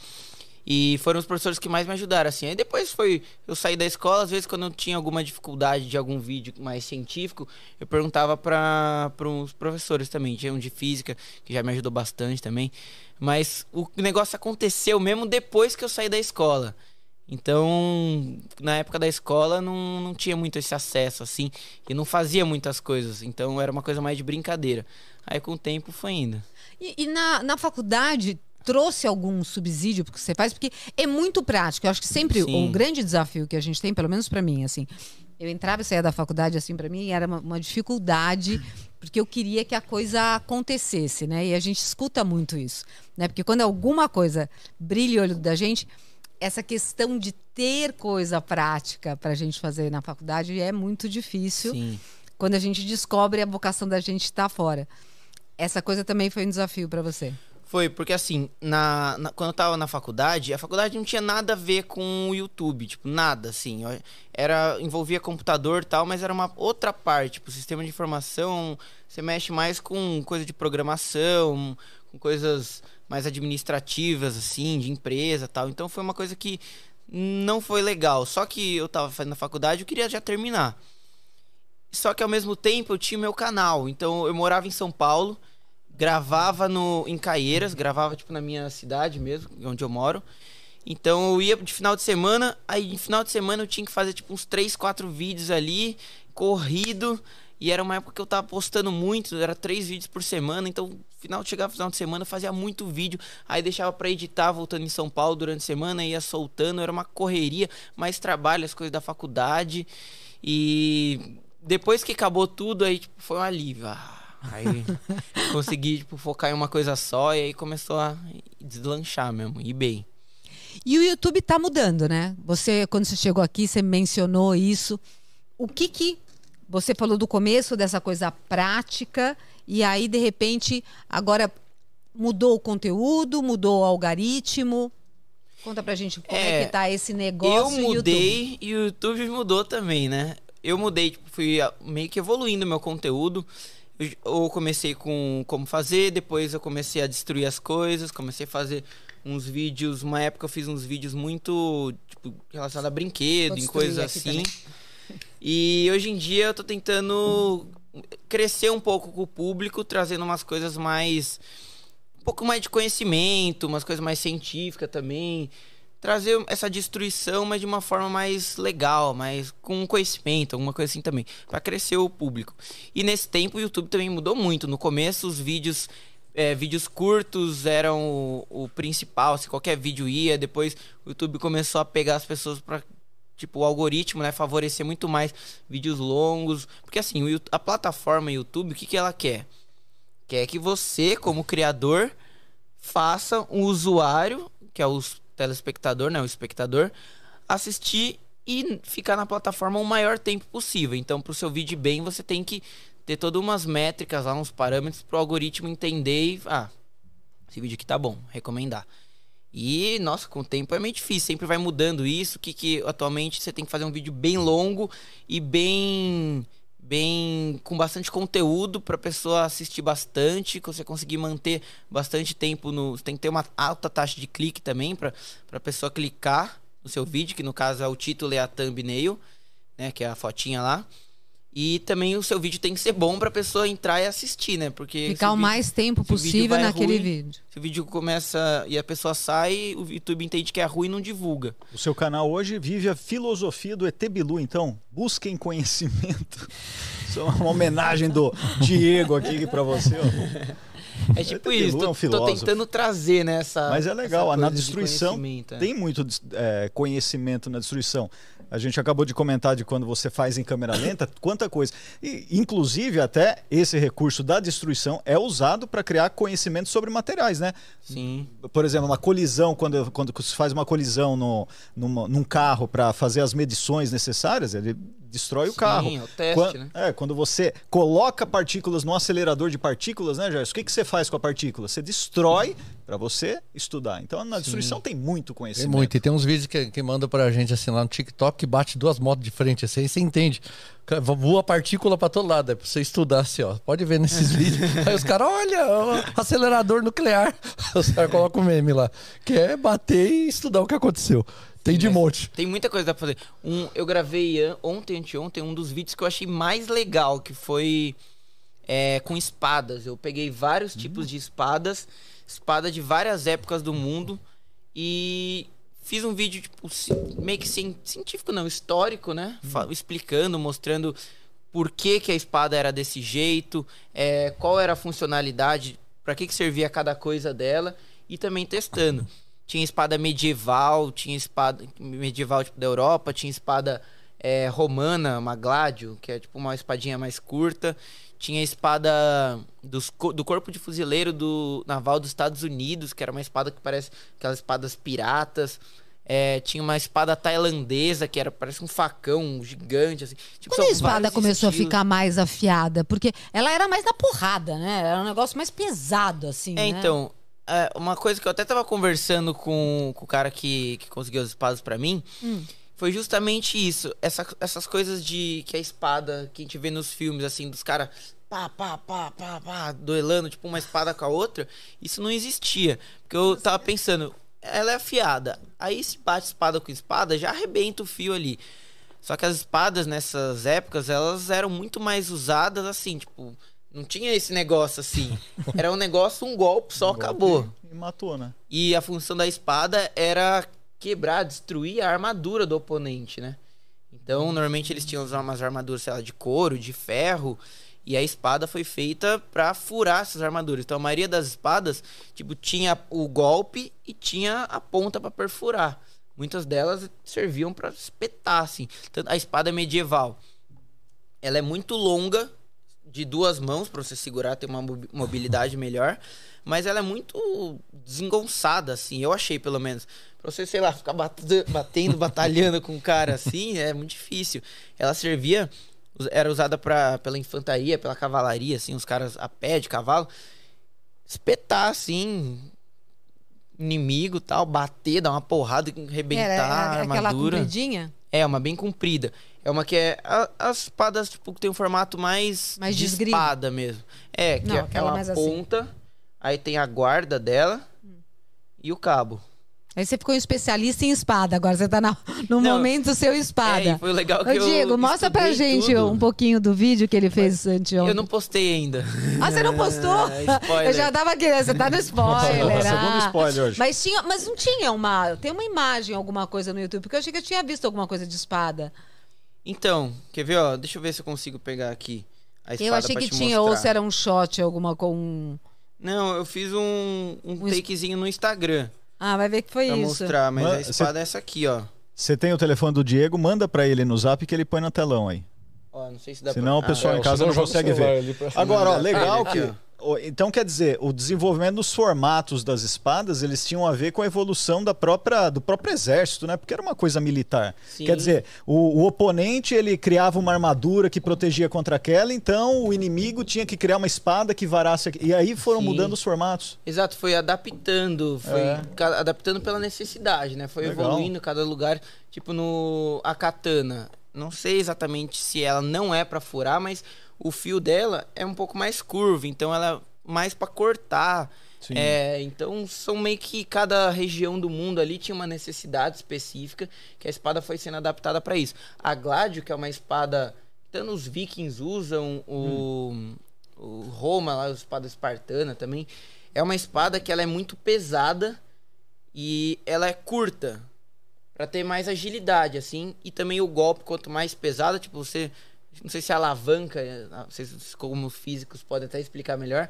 E foram os professores que mais me ajudaram, assim. Aí depois foi. Eu saí da escola, às vezes, quando eu tinha alguma dificuldade de algum vídeo mais científico, eu perguntava para uns professores também. Tinha um de física, que já me ajudou bastante também. Mas o negócio aconteceu mesmo depois que eu saí da escola. Então, na época da escola, não, não tinha muito esse acesso, assim. E não fazia muitas coisas. Então, era uma coisa mais de brincadeira. Aí, com o tempo, foi indo. E, e na, na faculdade trouxe algum subsídio porque você faz? Porque é muito prático. Eu acho que sempre Sim. o grande desafio que a gente tem, pelo menos pra mim, assim, eu entrava e saía da faculdade, assim, pra mim era uma, uma dificuldade, porque eu queria que a coisa acontecesse, né? E a gente escuta muito isso, né? Porque quando alguma coisa brilha o olho da gente, essa questão de ter coisa prática pra gente fazer na faculdade é muito difícil Sim. quando a gente descobre a vocação da gente estar fora. Essa coisa também foi um desafio pra você. Foi, porque assim, na, na- quando eu tava na faculdade, a faculdade não tinha nada a ver com o YouTube, tipo, nada, assim. Era, envolvia computador e tal, mas era uma outra parte, tipo, sistema de informação, você mexe mais com coisa de programação, com coisas mais administrativas, assim, de empresa tal. Então foi uma coisa que não foi legal. Só que eu tava fazendo a faculdade, eu queria já terminar. Só que ao mesmo tempo eu tinha meu canal. Então eu morava em São Paulo, gravava no em Caieiras, gravava tipo na minha cidade mesmo, onde eu moro. Então eu ia de final de semana, aí de final de semana eu tinha que fazer tipo uns 3, 4 vídeos ali, corrido. E era uma época que eu tava postando muito, era três vídeos por semana, então final chegava final de semana, fazia muito vídeo, aí deixava pra editar voltando em São Paulo durante a semana, ia soltando, era uma correria, mais trabalho, as coisas da faculdade. E depois que acabou tudo, aí tipo, foi um alívio. Ah, Aí consegui tipo, focar em uma coisa só e aí começou a deslanchar mesmo, ir bem. E o YouTube tá mudando, né? Você, quando você chegou aqui, você mencionou isso. O que que você falou do começo dessa coisa prática e aí de repente agora mudou o conteúdo, mudou o algoritmo? Conta pra gente como é, É, que tá esse Eu negócio. YouTube. mudei e o YouTube mudou também, né? Eu mudei, tipo, fui meio que evoluindo meu conteúdo. Eu, comecei com como fazer, depois eu comecei a destruir as coisas, comecei a fazer uns vídeos. Uma época eu fiz uns vídeos muito tipo, relacionados a brinquedo, em coisas assim. também. E hoje em dia eu tô tentando crescer um pouco com o público, trazendo umas coisas mais. um pouco mais de conhecimento, umas coisas mais científicas também. Trazer essa destruição, mas de uma forma mais legal, mais com conhecimento, alguma coisa assim também, Pra crescer o público. E nesse tempo o YouTube também mudou muito. No começo os vídeos é, vídeos curtos eram o, o principal, se qualquer vídeo ia, depois o YouTube começou a pegar as pessoas pra tipo, o algoritmo, né, favorecer muito mais vídeos longos, porque assim, o a plataforma YouTube, o que que ela quer? Quer que você, como criador, faça um usuário, que é o telespectador, né, o espectador, assistir e ficar na plataforma o maior tempo possível. Então, para o seu vídeo bem, você tem que ter todas umas métricas lá, uns parâmetros para o algoritmo entender e, ah, esse vídeo aqui tá bom, recomendar. E, nossa, com o tempo é meio difícil, sempre vai mudando isso, que, que atualmente você tem que fazer um vídeo bem longo e bem bem com bastante conteúdo para pessoa assistir bastante, você conseguir manter bastante tempo no, tem que ter uma alta taxa de clique também para para pessoa clicar no seu vídeo, que no caso é o título e a thumbnail, né, que é a fotinha lá. E também o seu vídeo tem que ser bom pra pessoa entrar e assistir, né? Porque Ficar o vídeo- mais tempo vídeo possível vai naquele ruim, vídeo. Se o vídeo começa e a pessoa sai, o YouTube entende que é ruim e não divulga. O seu canal hoje vive a filosofia do ET Bilu, então busquem conhecimento. Isso é uma homenagem do Diego aqui pra você. ó. É tipo isso, é tô, um tô tentando trazer nessa. Mas é legal, essa na de destruição conhecimento, é. tem muito é, conhecimento na destruição. A gente acabou de comentar de quando você faz em câmera lenta, quanta coisa. E, inclusive, até esse recurso da destruição é usado para criar conhecimento sobre materiais, né? Sim. Por exemplo, uma colisão, quando, quando se faz uma colisão no, numa- num carro para fazer as medições necessárias, ele destrói o Sim, carro. é o teste, Quan- né? É, quando você coloca partículas no acelerador de partículas, né, Gerson? O que, que você faz com a partícula? Você destrói para você estudar. Então, na destruição tem muito Tem conhecimento. muito. E tem uns vídeos que, que manda pra gente assim lá no TikTok que bate duas motos de frente, assim, aí você entende. Voa partícula pra todo lado, é pra você estudar assim, ó. Pode ver nesses vídeos. Aí os caras, olha, o acelerador nuclear. Os caras colocam o meme lá. Que é bater e estudar o que aconteceu. Tem de monte. Tem muita coisa pra fazer. Um, eu gravei ontem, anteontem, um dos vídeos que eu achei mais legal, que foi é, com espadas. Eu peguei vários tipos de espadas, espada de várias épocas do mundo, e fiz um vídeo, tipo, meio que cien- científico, não, histórico, né? Fa- explicando, mostrando por que, que a espada era desse jeito, é, qual era a funcionalidade, para que, que servia cada coisa dela, e também testando. Tinha espada medieval, tinha espada medieval tipo da Europa, tinha espada é, romana, uma gládio, que é tipo uma espadinha mais curta. Tinha espada dos do corpo de fuzileiro do naval dos Estados Unidos, que era uma espada que parece aquelas espadas piratas. É, tinha uma espada tailandesa, que era parece um facão gigante. Assim. Tipo, Quando a espada começou a estilos. ficar mais afiada? Porque ela era mais na porrada, né? Era um negócio mais pesado, assim, É, né? então, é, uma coisa que eu até tava conversando com, com o cara que, que conseguiu as espadas pra mim Hum. Foi justamente isso. Essa, essas coisas de que a espada que a gente vê nos filmes, assim, dos caras pá, pá, pá, pá, pá, duelando, tipo, uma espada com a outra, isso não existia. Porque eu tava pensando, ela é afiada. Aí se bate espada com espada, já arrebenta o fio ali. Só que as espadas nessas épocas, elas eram muito mais usadas assim, tipo, não tinha esse negócio assim. Era um negócio, um golpe só, acabou. E matou, né? E a função da espada era quebrar, destruir a armadura do oponente, né? Então, normalmente eles tinham umas armaduras, sei lá, de couro, de ferro, e a espada foi feita pra furar essas armaduras. Então, a maioria das espadas, tipo, tinha o golpe e tinha a ponta pra perfurar. Muitas delas serviam pra espetar, assim. Tanto- A espada medieval, ela é muito longa, de duas mãos pra você segurar, ter uma mobi- mobilidade melhor. Mas ela é muito desengonçada, assim, eu achei pelo menos. Pra você, sei lá, ficar bate- batendo, batalhando com um cara assim, é muito difícil. Ela servia, era usada pra, pela infantaria, pela cavalaria, assim, os caras a pé de cavalo. Espetar, assim, inimigo tal, bater, dar uma porrada, arrebentar Era, era aquela armadura. compridinha? É, uma bem comprida. É uma que é. a- as espadas, tipo, que tem um formato mais. Mais de espada mesmo. É, que Não, é, é aquela assim. ponta, aí tem a guarda dela e o cabo. Aí você ficou um especialista em espada, agora você tá na- no Não, momento seu É, espada. e foi legal que Ô, eu. Diego, mostra pra gente tudo. um pouquinho do vídeo que ele fez anteontem. Eu não postei ainda. Ah, você não postou? É, spoiler. Eu já tava querendo, você tá no spoiler. Segundo ah. spoiler hoje. Mas, tinha, mas não tinha uma. Tem uma imagem, alguma coisa no YouTube, porque eu achei que eu tinha visto alguma coisa de espada. Então, quer ver, ó? Deixa eu ver se eu consigo pegar aqui a espada eu achei pra que te tinha, mostrar. ou se era um shot, alguma com. Não, eu fiz um, um es- takezinho no Instagram Ah, vai ver que foi pra isso. mostrar, mas Mas a espada é essa aqui, ó. Você tem o telefone do Diego, manda pra ele no zap que ele põe no telão aí. Ó, não sei se dá Senão o pra... pessoal É, em casa senão não o consegue ver. pra- Agora, ó, legal que. Então, quer dizer, o desenvolvimento dos formatos das espadas, eles tinham a ver com a evolução da própria, do próprio exército, né? Porque era uma coisa militar. Sim. Quer dizer, o, o oponente, ele criava uma armadura que protegia contra aquela, então o inimigo tinha que criar uma espada que varasse... E aí foram Sim. mudando os formatos. Exato, foi adaptando, foi É. adaptando pela necessidade, né? Foi Legal. evoluindo cada lugar, tipo no a katana. Não sei exatamente se ela não é pra furar, mas o fio dela é um pouco mais curvo, então ela é mais pra cortar. É, então são meio que cada região do mundo ali tinha uma necessidade específica que a espada foi sendo adaptada pra isso. A Gladio, que é uma espada Tanto os vikings usam, o, o Roma, lá, a espada espartana também. É uma espada que ela é muito pesada e ela é curta. Pra ter mais agilidade, assim. E também o golpe, quanto mais pesado, tipo, você. Não sei se a alavanca, vocês como físicos podem até explicar melhor.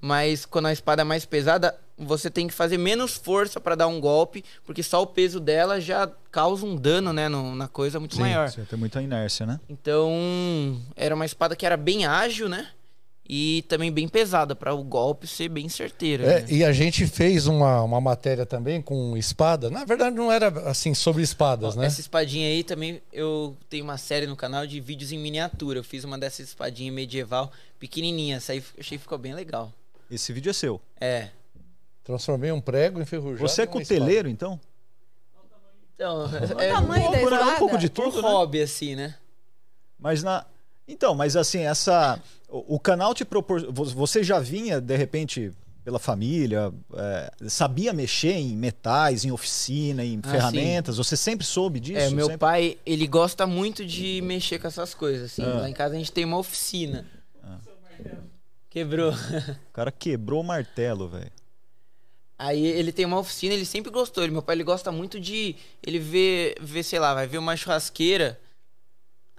Mas quando a espada é mais pesada, você tem que fazer menos força pra dar um golpe, porque só o peso dela já causa um dano, né, no- na coisa muito maior. Você tem muita inércia, né? Então, era uma espada que era bem ágil, né? E também bem pesada, pra o golpe ser bem certeiro. É, né? e a gente fez uma, uma matéria também com espada. Na verdade, não era assim sobre espadas, Ó, né? Essa espadinha aí também, eu tenho uma série no canal de vídeos em miniatura. Eu fiz uma dessas espadinhas medieval, pequenininha. Essa aí eu achei que ficou bem legal. Esse vídeo é seu. É. Transformei um prego enferrujado. Você é em cuteleiro, então? Então, O é tamanho da pouco, né? Um pouco de tudo, né? hobby, assim, né? Mas na. Então, mas assim, essa. O, o canal te propor. vo- Você já vinha, de repente, pela família, é, sabia mexer em metais, em oficina, em Ah, ferramentas? Você sempre soube disso? É, meu Sempre- pai, ele gosta muito de mexer com essas coisas, assim. Ah. Lá em casa a gente tem uma oficina. Quebrou. O cara quebrou o martelo, velho. Aí ele tem uma oficina, ele sempre gostou. Ele, meu pai ele gosta muito de. Ele vê, vê, sei lá, vai ver uma churrasqueira.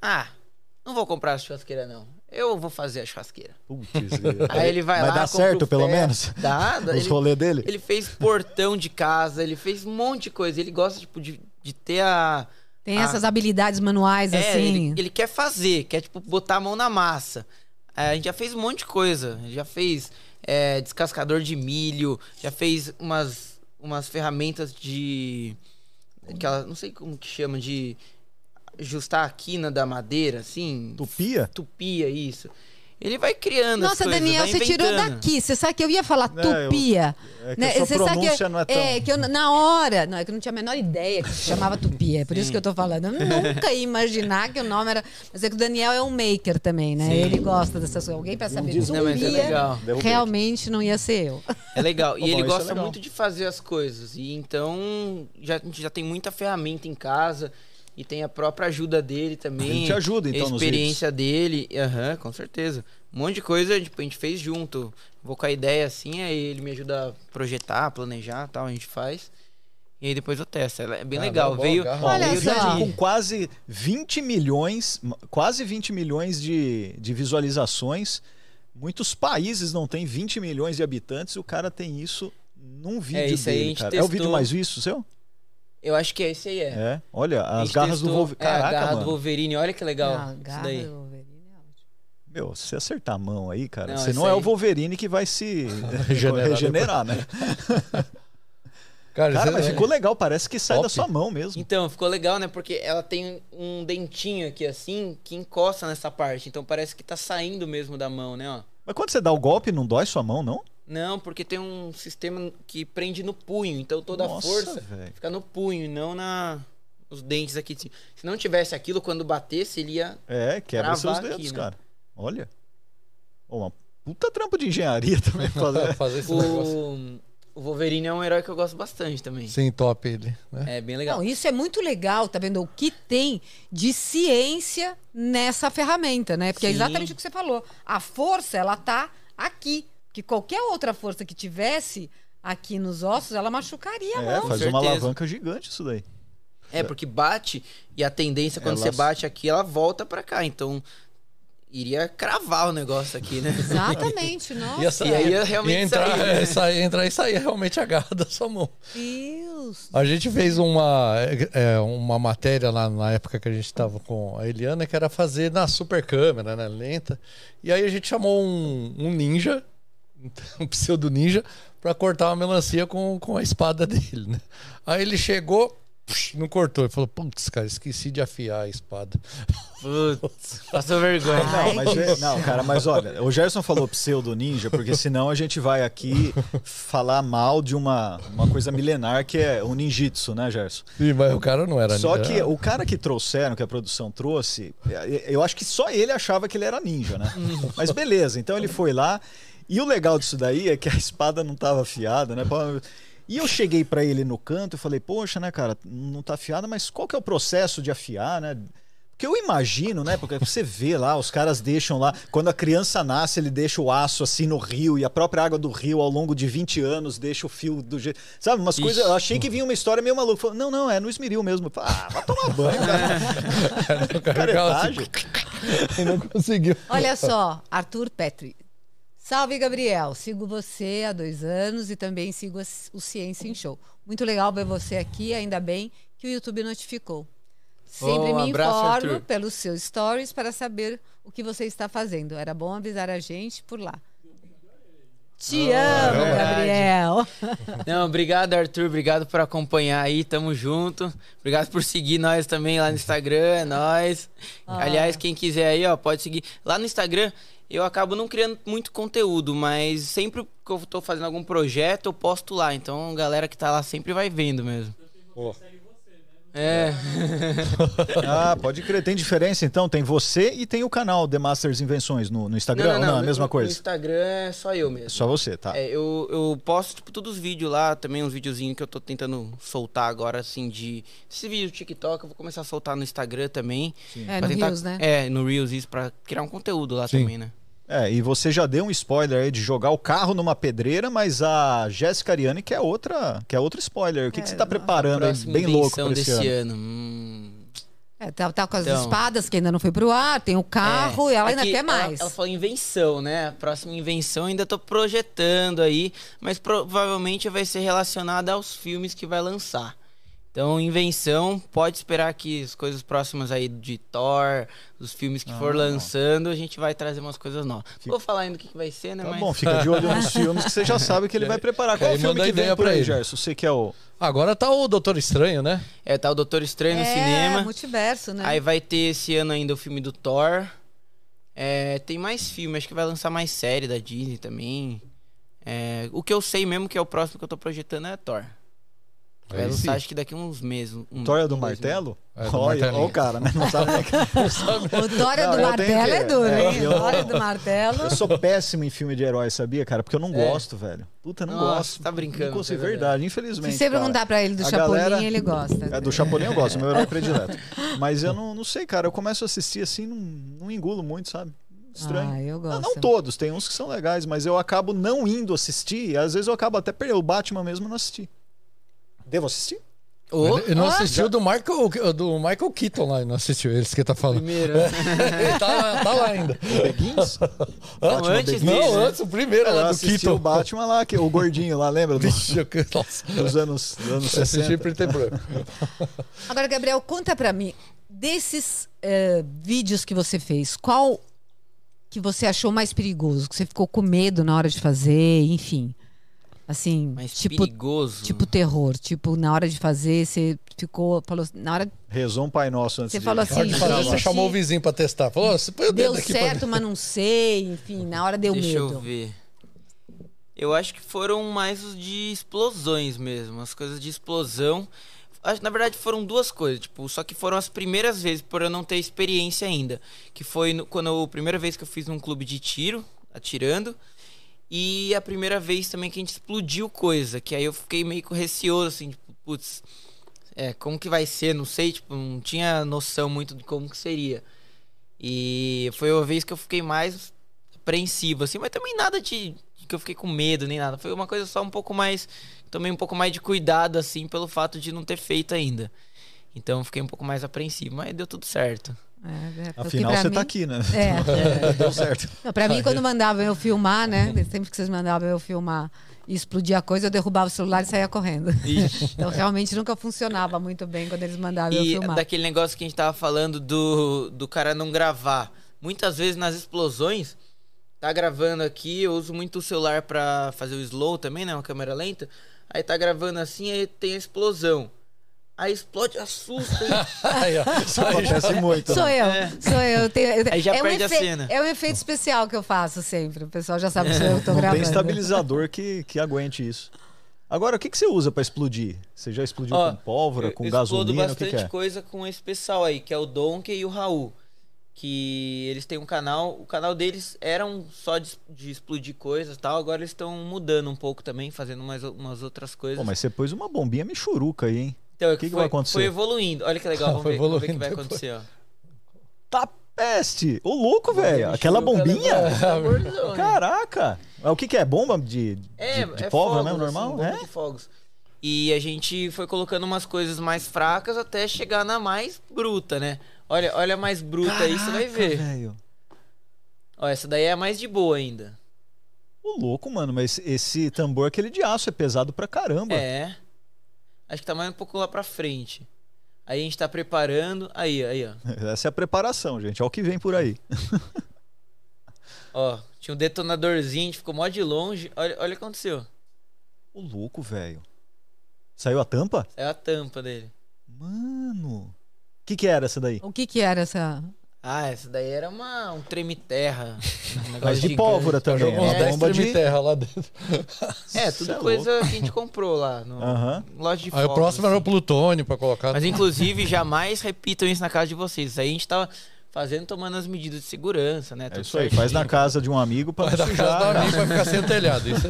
Ah, não vou comprar a churrasqueira, não. Eu vou fazer a churrasqueira. Putz, Aí ele vai Mas lá. dá compra certo, o pelo menos? Dá, dá. Os Ele, rolês dele? ele fez portão de casa, ele fez um monte de coisa. Ele gosta, tipo, de, de ter a. Tem Ah. essas habilidades manuais, É, assim. ele, ele quer fazer, quer, tipo, botar a mão na massa. É, a gente já fez um monte de coisa. Já fez é, descascador de milho, já fez umas, umas ferramentas de. Aquela, não sei como que chama, de ajustar a quina da madeira, assim. Tupia? Tupia, isso. Ele vai criando as Nossa, coisas, Daniel, você tirou daqui. Você sabe que eu ia falar Não, eu- tupia. É que né? a sua Você sabe pronúncia que, não é tão... é que eu, na hora, não, é que eu não tinha a menor ideia que se chamava tupia. É por isso que eu tô falando. Eu nunca ia imaginar que o nome era. Mas é que o Daniel é um maker também, né? Sim. Ele gosta dessas coisas. Alguém pra saber diz Não, mas é tupia, realmente não ia ser eu. É legal. E bom, ele é gosta muito de fazer as coisas. E então já, a gente já tem muita ferramenta em casa. E tem a própria ajuda dele também. Ele te ajuda, então, A nos experiência dele. Aham, com certeza. Um monte de coisa tipo, a gente fez junto. Vou com a ideia assim, aí ele me ajuda a projetar, planejar tal, a gente faz. E aí depois eu testo. É bem Ah, legal. bom, veio agarra. Olha veio só. com quase 20 milhões, quase 20 milhões de, de visualizações. Muitos países não têm 20 milhões de habitantes e o cara tem isso num vídeo isso aí a dele, gente cara. É o vídeo testou. mais visto seu? Eu acho que esse aí é. É. Olha, A as garras do Wolverine. É, a Caraca, garra mano. do Wolverine, olha que legal. Ah, isso garra daí. do Wolverine é ótimo. Meu, se você acertar a mão aí, cara, Não, você não é aí- o Wolverine que vai se Regenerar regenerar, né? Cara, Cara, mas ficou legal, parece que sai Top. da sua mão mesmo. Então, ficou legal, né? Porque ela tem um dentinho aqui assim que encosta nessa parte. Então parece que tá saindo mesmo da mão, né? Ó. Mas quando você dá o golpe, não dói sua mão, não? Não, porque tem um sistema que prende no punho. Então toda a Nossa, força velho. fica no punho e não na nos dentes aqui. Se não tivesse aquilo, quando batesse, ele ia. É, quebra seus aqui, dedos, né? cara. Olha. Uma puta trampo de engenharia também fazer. fazer esse negócio. O, o Wolverine é um herói que eu gosto bastante também. Sim, top ele. Né? É bem legal. Não, isso é muito legal, tá vendo? O que tem de ciência nessa ferramenta, né? Porque é Sim. exatamente o que você falou. A força, ela tá aqui. Que qualquer outra força que tivesse aqui nos ossos, ela machucaria a É, mão. faz uma alavanca gigante isso daí. É, porque bate e a tendência quando Ela- você bate aqui, ela volta pra cá. Então iria cravar o negócio aqui, né? Exatamente, nossa. Ia sair, E aí ia realmente ia entrar, sair, né? é, sair, entrar e sair realmente a garra da sua mão. Deus. A gente fez uma, é, uma matéria lá na época que a gente estava com a Eliana, que era fazer na super câmera, né, lenta. E aí a gente chamou um, um ninja, um pseudo ninja, para cortar uma melancia com, com a espada dele, né? Aí ele chegou, psh, não cortou. Ele falou, putz, cara, esqueci de afiar a espada. Putz, passou vergonha. Ai, Não, mas é- não, cara, mas olha, o Gerson falou pseudo ninja, porque senão a gente vai aqui falar mal de uma, uma coisa milenar que é o ninjitsu, né, Gerson? Sim, mas o cara não era Só ninja. que o cara que trouxeram, que a produção trouxe, eu acho que só ele achava que ele era ninja, né? Mas beleza, então ele foi lá. E o legal disso daí é que a espada não tava afiada, né? E eu cheguei pra ele no canto e falei, poxa, né, cara, não tá afiada, mas qual que é o processo de afiar, né? Porque eu imagino, né? Porque você vê lá, os caras deixam lá. Quando a criança nasce, ele deixa o aço assim no rio e a própria água do rio, ao longo de 20 anos, deixa o fio do jeito. Sabe, umas coisas. Eu achei que vinha uma história meio maluca. Falei, não, não, é no esmeril mesmo. Falei, ah, vai tomar banho, cara. Caretagem. E não conseguiu. Olha só, Arthur Petri. Salve, Gabriel. Sigo você há dois anos e também sigo o Ciência em Show. Muito legal ver você aqui, ainda bem que o YouTube notificou. Sempre Oh, um me abraço, informo Arthur. pelos seus stories para saber o que você está fazendo. Era bom avisar a gente por lá. Te amo, verdade. Gabriel. Não, obrigado, Arthur. Obrigado por acompanhar aí. Tamo junto. Obrigado por seguir nós também lá no Instagram. É nóis. Aliás, quem quiser aí, ó, pode seguir. Lá no Instagram, eu acabo não criando muito conteúdo, mas sempre que eu tô fazendo algum projeto, eu posto lá. Então, a galera que tá lá sempre vai vendo mesmo. É. Ah, pode crer. Tem diferença então? Tem você e tem o canal The Masters Invenções no, no Instagram? ou não, a mesma no, coisa? No Instagram é só eu mesmo. Só você, tá? É, eu, eu posto, tipo, todos os vídeos lá, também uns videozinhos que eu tô tentando soltar agora, assim, de... Esse vídeo do TikTok eu vou começar a soltar no Instagram também. É, Pra no tentar- Reels, né? É, no Reels, isso, pra criar um conteúdo lá Sim. também, né? É, e você já deu um spoiler aí de jogar o carro numa pedreira, mas a Jéssica Ariane quer outra, quer outro spoiler. O que, que você tá preparando aí, bem louco pra esse ano? ano. Hum, É, tá, tá com as Então. espadas que ainda não foi pro ar, tem o carro é. e ela ainda quer mais. Ela, ela falou invenção, né? A próxima invenção ainda tô projetando aí, mas provavelmente vai ser relacionada aos filmes que vai lançar. Então, invenção, pode esperar que as coisas próximas aí de Thor, os filmes que for Ah. lançando, a gente vai trazer umas coisas novas. Não Vou falar ainda o que, vai ser, né? Tá mas... bom, fica de olho nos filmes que você já sabe que ele vai preparar. Qual é Aí o filme que ideia vem por aí. Gerson? Você que é o... Agora tá o Doutor Estranho, né? É, tá o Doutor Estranho no é, cinema. multiverso, né? Aí vai ter esse ano ainda o filme do Thor. É, tem mais filme, acho que vai lançar mais série da Disney também. É, o que eu sei mesmo que é o próximo que eu tô projetando é Thor. Aí sim. acho que daqui uns meses. Um, é do um, martelo? É, do Olha, o cara, né? Não sabe nem que... O Dória Não, do Martelo é duro, é, hein? eu- Dória do Martelo. Eu sou péssimo em filme de herói, sabia, cara? Porque eu não É. gosto, velho. Puta, não Nossa, gosto. tá brincando, Não consigo, é verdade. verdade, Se infelizmente. você cara. perguntar pra ele do A Chapolin, galera- ele gosta. É, do Chapolin eu gosto, meu herói predileto. Mas eu não, não sei, cara. Eu começo a assistir assim, não, não engulo muito, sabe? Estranho. Ah, eu Não, gosto. não todos, tem uns que são legais, mas eu acabo não indo assistir. E às vezes eu acabo até perdendo. O Batman mesmo não assisti. Devo assistir? Ô, Ele não Ah, assistiu do Michael, do Michael Keaton lá, ele não assistiu, eles que tá falando. primeiro. Ele tá, tá lá ainda. Begins? Não, antes Begins. dele, Não, né? antes, o primeiro Eu lá do Keaton. o Batman lá, que, o gordinho lá, lembra? Eu- nossa. dos anos, dos anos Eu assisti 60. preto e branco. Agora, Gabriel, conta pra mim, desses eh, vídeos que você fez, qual que você achou mais perigoso? Que você ficou com medo na hora de fazer, enfim. Assim, Mas tipo, perigoso. tipo terror. Tipo, na hora de fazer, você ficou. Falou, na hora Rezou um Pai Nosso antes Você de... falou Na hora de Sim, fazer, gente. você chamou o vizinho pra testar. Falou, "Ô, você põe o dedo deu aqui pra certo, mas não sei, enfim, na hora deu Deixa medo. eu ver. Eu acho que foram mais os de explosões mesmo, as coisas de explosão. Acho- Na verdade foram duas coisas, tipo, só que foram as primeiras vezes por eu não ter experiência ainda, que foi no- quando eu- a primeira vez que eu fiz num clube de tiro, atirando, e a primeira vez também que a gente explodiu coisa, que aí eu fiquei meio receoso assim, tipo, putz, é, como que vai ser, não sei, tipo, não tinha noção muito de como que seria. E foi a vez que eu fiquei mais apreensivo, assim, mas também nada de, de que eu fiquei com medo nem nada. Foi uma coisa só um pouco mais. Tomei um pouco mais de cuidado, assim, pelo fato de não ter feito ainda. Então fiquei um pouco mais apreensivo, mas deu tudo certo. É, é, Afinal, você mim- tá aqui, né? É. Deu certo. Pra mim, quando mandavam eu filmar, né? Sempre que vocês mandavam eu filmar e explodir a coisa, eu derrubava o celular e saía correndo. Então realmente nunca funcionava muito bem quando eles mandavam eu E filmar. daquele negócio que a gente tava falando do, do cara não gravar. Muitas vezes nas explosões, tá gravando aqui, eu uso muito o celular pra fazer o slow também, né? Uma câmera lenta. Aí tá gravando assim, aí tem a explosão. Aí explode, assusta. Aí, ó. Isso acontece muito. Sou né? eu, sou eu. eu tenho- eu- Aí já é um perde a efe- cena. É um efeito especial que eu faço sempre. O pessoal já sabe que sou eu que tô Não gravando. tem estabilizador que, que aguente isso. Agora, o que, que você usa pra explodir? Você já explodiu Ó, com pólvora, com eu explodo gasolina? O que, bastante que é? coisa com esse pessoal aí, que é o Donkey e o Raul. Que eles têm um canal. O canal deles era um só de, de explodir coisas e tal. Agora eles estão mudando um pouco também, fazendo mais umas outras coisas. Pô, mas você pôs uma bombinha michuruca aí, hein? Então, que que foi, vai acontecer? Foi evoluindo. Olha que legal, vamos ver, vamos ver o que vai acontecer, ó. Tá peste! Ô, louco, velho. Aquela bombinha? Saborzão, né? Caraca! Mas O que, que é? Bomba de, de, É, de é pólvora mesmo, assim, normal? bomba é? de fogos. E a gente foi colocando umas coisas mais fracas até chegar na mais bruta, né? Olha, olha a mais bruta aí, você vai Caraca, ver. velho. Ó, essa daí é a mais de boa ainda. Ô, louco, mano, mas esse tambor é aquele de aço, é pesado pra caramba. É. Acho que tá mais um pouco lá pra frente. Aí a gente tá preparando. Aí, aí, ó. Essa é a preparação, gente. Olha o que vem por aí. Ó, tinha um detonadorzinho, a gente ficou mó de longe. Olha, olha o que aconteceu. Ô, louco, velho. Saiu a tampa? É a tampa dele. Mano. O que, que era essa daí? O que que era essa? Ah, essa daí era uma, um treme-terra. Um negócio Mas de gigante. pólvora também. Jogou uns É, 10 bomba de... terra lá dentro. É, Cê tudo é coisa que a gente comprou lá no Aham. loja de Aí o próximo era o assim. plutônio pra colocar. Mas inclusive, jamais repitam isso na casa de vocês. Isso aí a gente tava fazendo, tomando as medidas de segurança, né? É isso aí. Faz na casa de um amigo não da sujar. casa do né? amigo vai ficar sem telhado. Isso...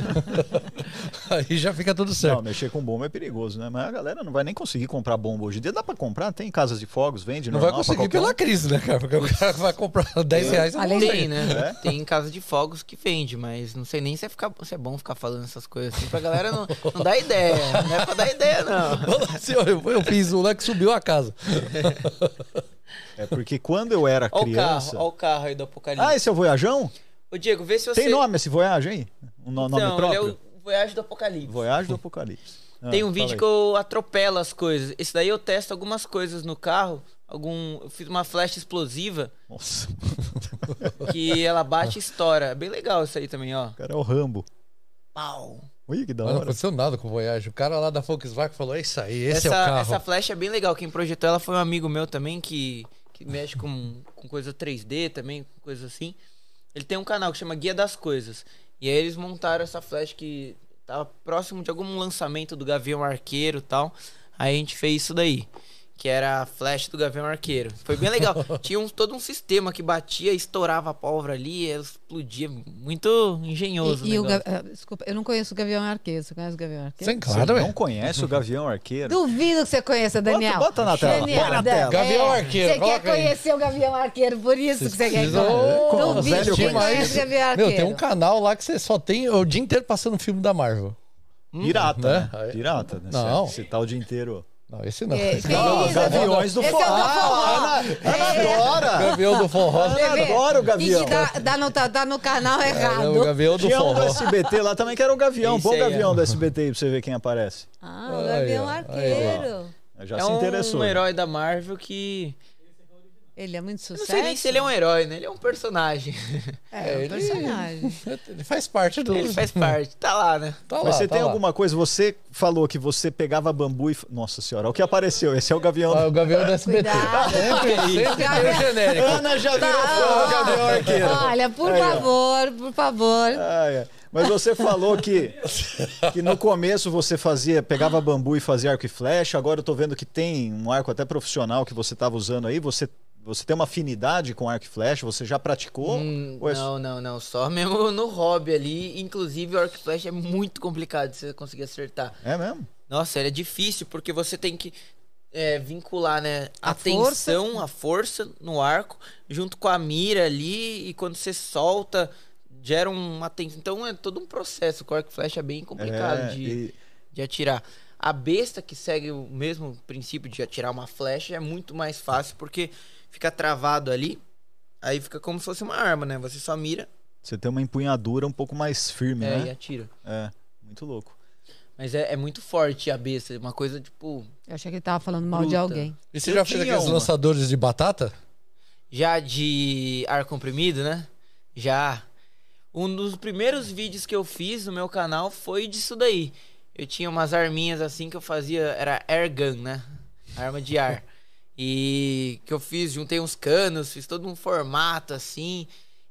Aí já fica tudo Não, certo. mexer com bomba é perigoso, né? Mas a galera não vai nem conseguir comprar bomba hoje em dia. Dá pra comprar, tem casas de fogos, vende Não vai conseguir pela um. crise, né, cara? Porque o cara vai comprar 10 reais e não Além. Tem, né? É? Tem casa de fogos que vende, mas não sei nem se é, ficar, se é bom ficar falando essas coisas assim pra galera não, não dar ideia. Não é pra dar ideia, não. Fala assim, eu, eu fiz um lá que subiu a casa. É porque quando eu era Olha o criança. carro, olha o carro aí do Apocalipse. Ah, esse é o Voyajão? Ô, Diego, vê se você. Tem nome esse Voyage aí? Um no- nome Não, próprio? ele é o Voyage do Apocalipse. Voyage do Apocalipse. Ah, Tem um vídeo aí. que eu atropelo as coisas. Esse daí eu testo algumas coisas no carro. Algum, eu fiz uma flecha explosiva Nossa, que ela bate e estoura. É Bem legal isso aí também, ó. o cara é o Rambo. Pau. Ui, que da Mas não hora. aconteceu nada com o Voyage. O cara lá da Volkswagen falou: é isso aí, esse essa, é o carro. essa flecha é bem legal. Quem projetou ela foi um amigo meu também que, que mexe com, com coisa 3D também, com coisa assim. Ele tem um canal que chama Guia das Coisas. E aí eles montaram essa flecha que tava próximo de algum lançamento do Gavião Arqueiro e tal. Aí a gente fez isso daí. Que era a flecha do Gavião Arqueiro. Foi bem legal. Tinha um, todo um sistema que batia, estourava a pólvora ali, explodia. Muito engenhoso. E, e o negócio. ga- ah, Desculpa, eu não conheço o Gavião Arqueiro. Você conhece o Gavião Arqueiro? Sim, Você claro, não velho. conhece o Gavião Arqueiro? Duvido que você conheça, Daniel. bota na tela, Daniel, põe na tela. Gavião é, Arqueiro, Você quer conhecer o Gavião Arqueiro, por isso que você quer conhecer. Duvido que você conhece. o Gavião Arqueiro. Meu, tem um canal lá que você só tem o dia inteiro passando filme da Marvel. Pirata, né? né? Pirata, né? Não. Você tá o dia inteiro. Não, esse não. É, que Não, isso? Gaviões do Esse Forró. é o do Forró. Ah, Ana, Ana adora! Gavião do forró. Vê? adoro o Gavião. E que dá, dá no, tá, tá no canal É, errado. o Gavião do Tinha um do forró. SBT lá também que era o Gavião. Esse o aí, Gavião ó. do SBT aí pra você ver quem aparece. Ah, o Gavião ó. Aí, Arqueiro. Já é se interessou. um herói da Marvel que. Ele é muito Eu sucesso. não sei nem se ele é um herói, né? Ele é um personagem. É, um ele- personagem. Ele faz parte do. Ele faz parte. Tá lá, né? Tá lá, Mas você tá tem lá. alguma coisa? Você falou que você pegava bambu e. Nossa senhora, o que apareceu? Esse é o Gavião. Ah, o Gavião do SBT. Sempre, sempre tem o genérico. Ana já virou Tá. fã do Gavião Arqueiro. Olha, por Aí, favor, por favor. Ah, é. Mas você falou que, que no começo você fazia, pegava bambu e fazia arco e flecha. Agora eu tô vendo que tem um arco até profissional que você tava usando aí. Você, você tem uma afinidade com arco e flecha? Você já praticou? Hum, é- não, não, não. Só mesmo no hobby ali. Inclusive, o arco e flecha é muito complicado de você conseguir acertar. É mesmo? Nossa, ele é difícil porque você tem que é, vincular, né? A, A tensão, a força no arco, junto com a mira ali. E quando você solta, gera uma tensão. Então é todo um processo. O arco e flecha é bem complicado É, de, e- de atirar. A besta que segue o mesmo princípio de atirar uma flecha é muito mais fácil porque fica travado ali. Aí fica como se fosse uma arma, né? Você só mira você tem uma empunhadura um pouco mais firme, é, e né? atira. É, muito louco. Mas é, é muito forte a besta. é Uma coisa tipo. Eu achei que ele tava falando mal de Bruta. alguém. E você Eu já fez aqueles uma. lançadores de batata? Já de ar comprimido, né? Já. Um dos primeiros vídeos que eu fiz no meu canal foi disso daí. Eu tinha umas arminhas assim que eu fazia. Era air gun, né? Arma de ar. E que eu fiz, juntei uns canos, fiz todo um formato assim.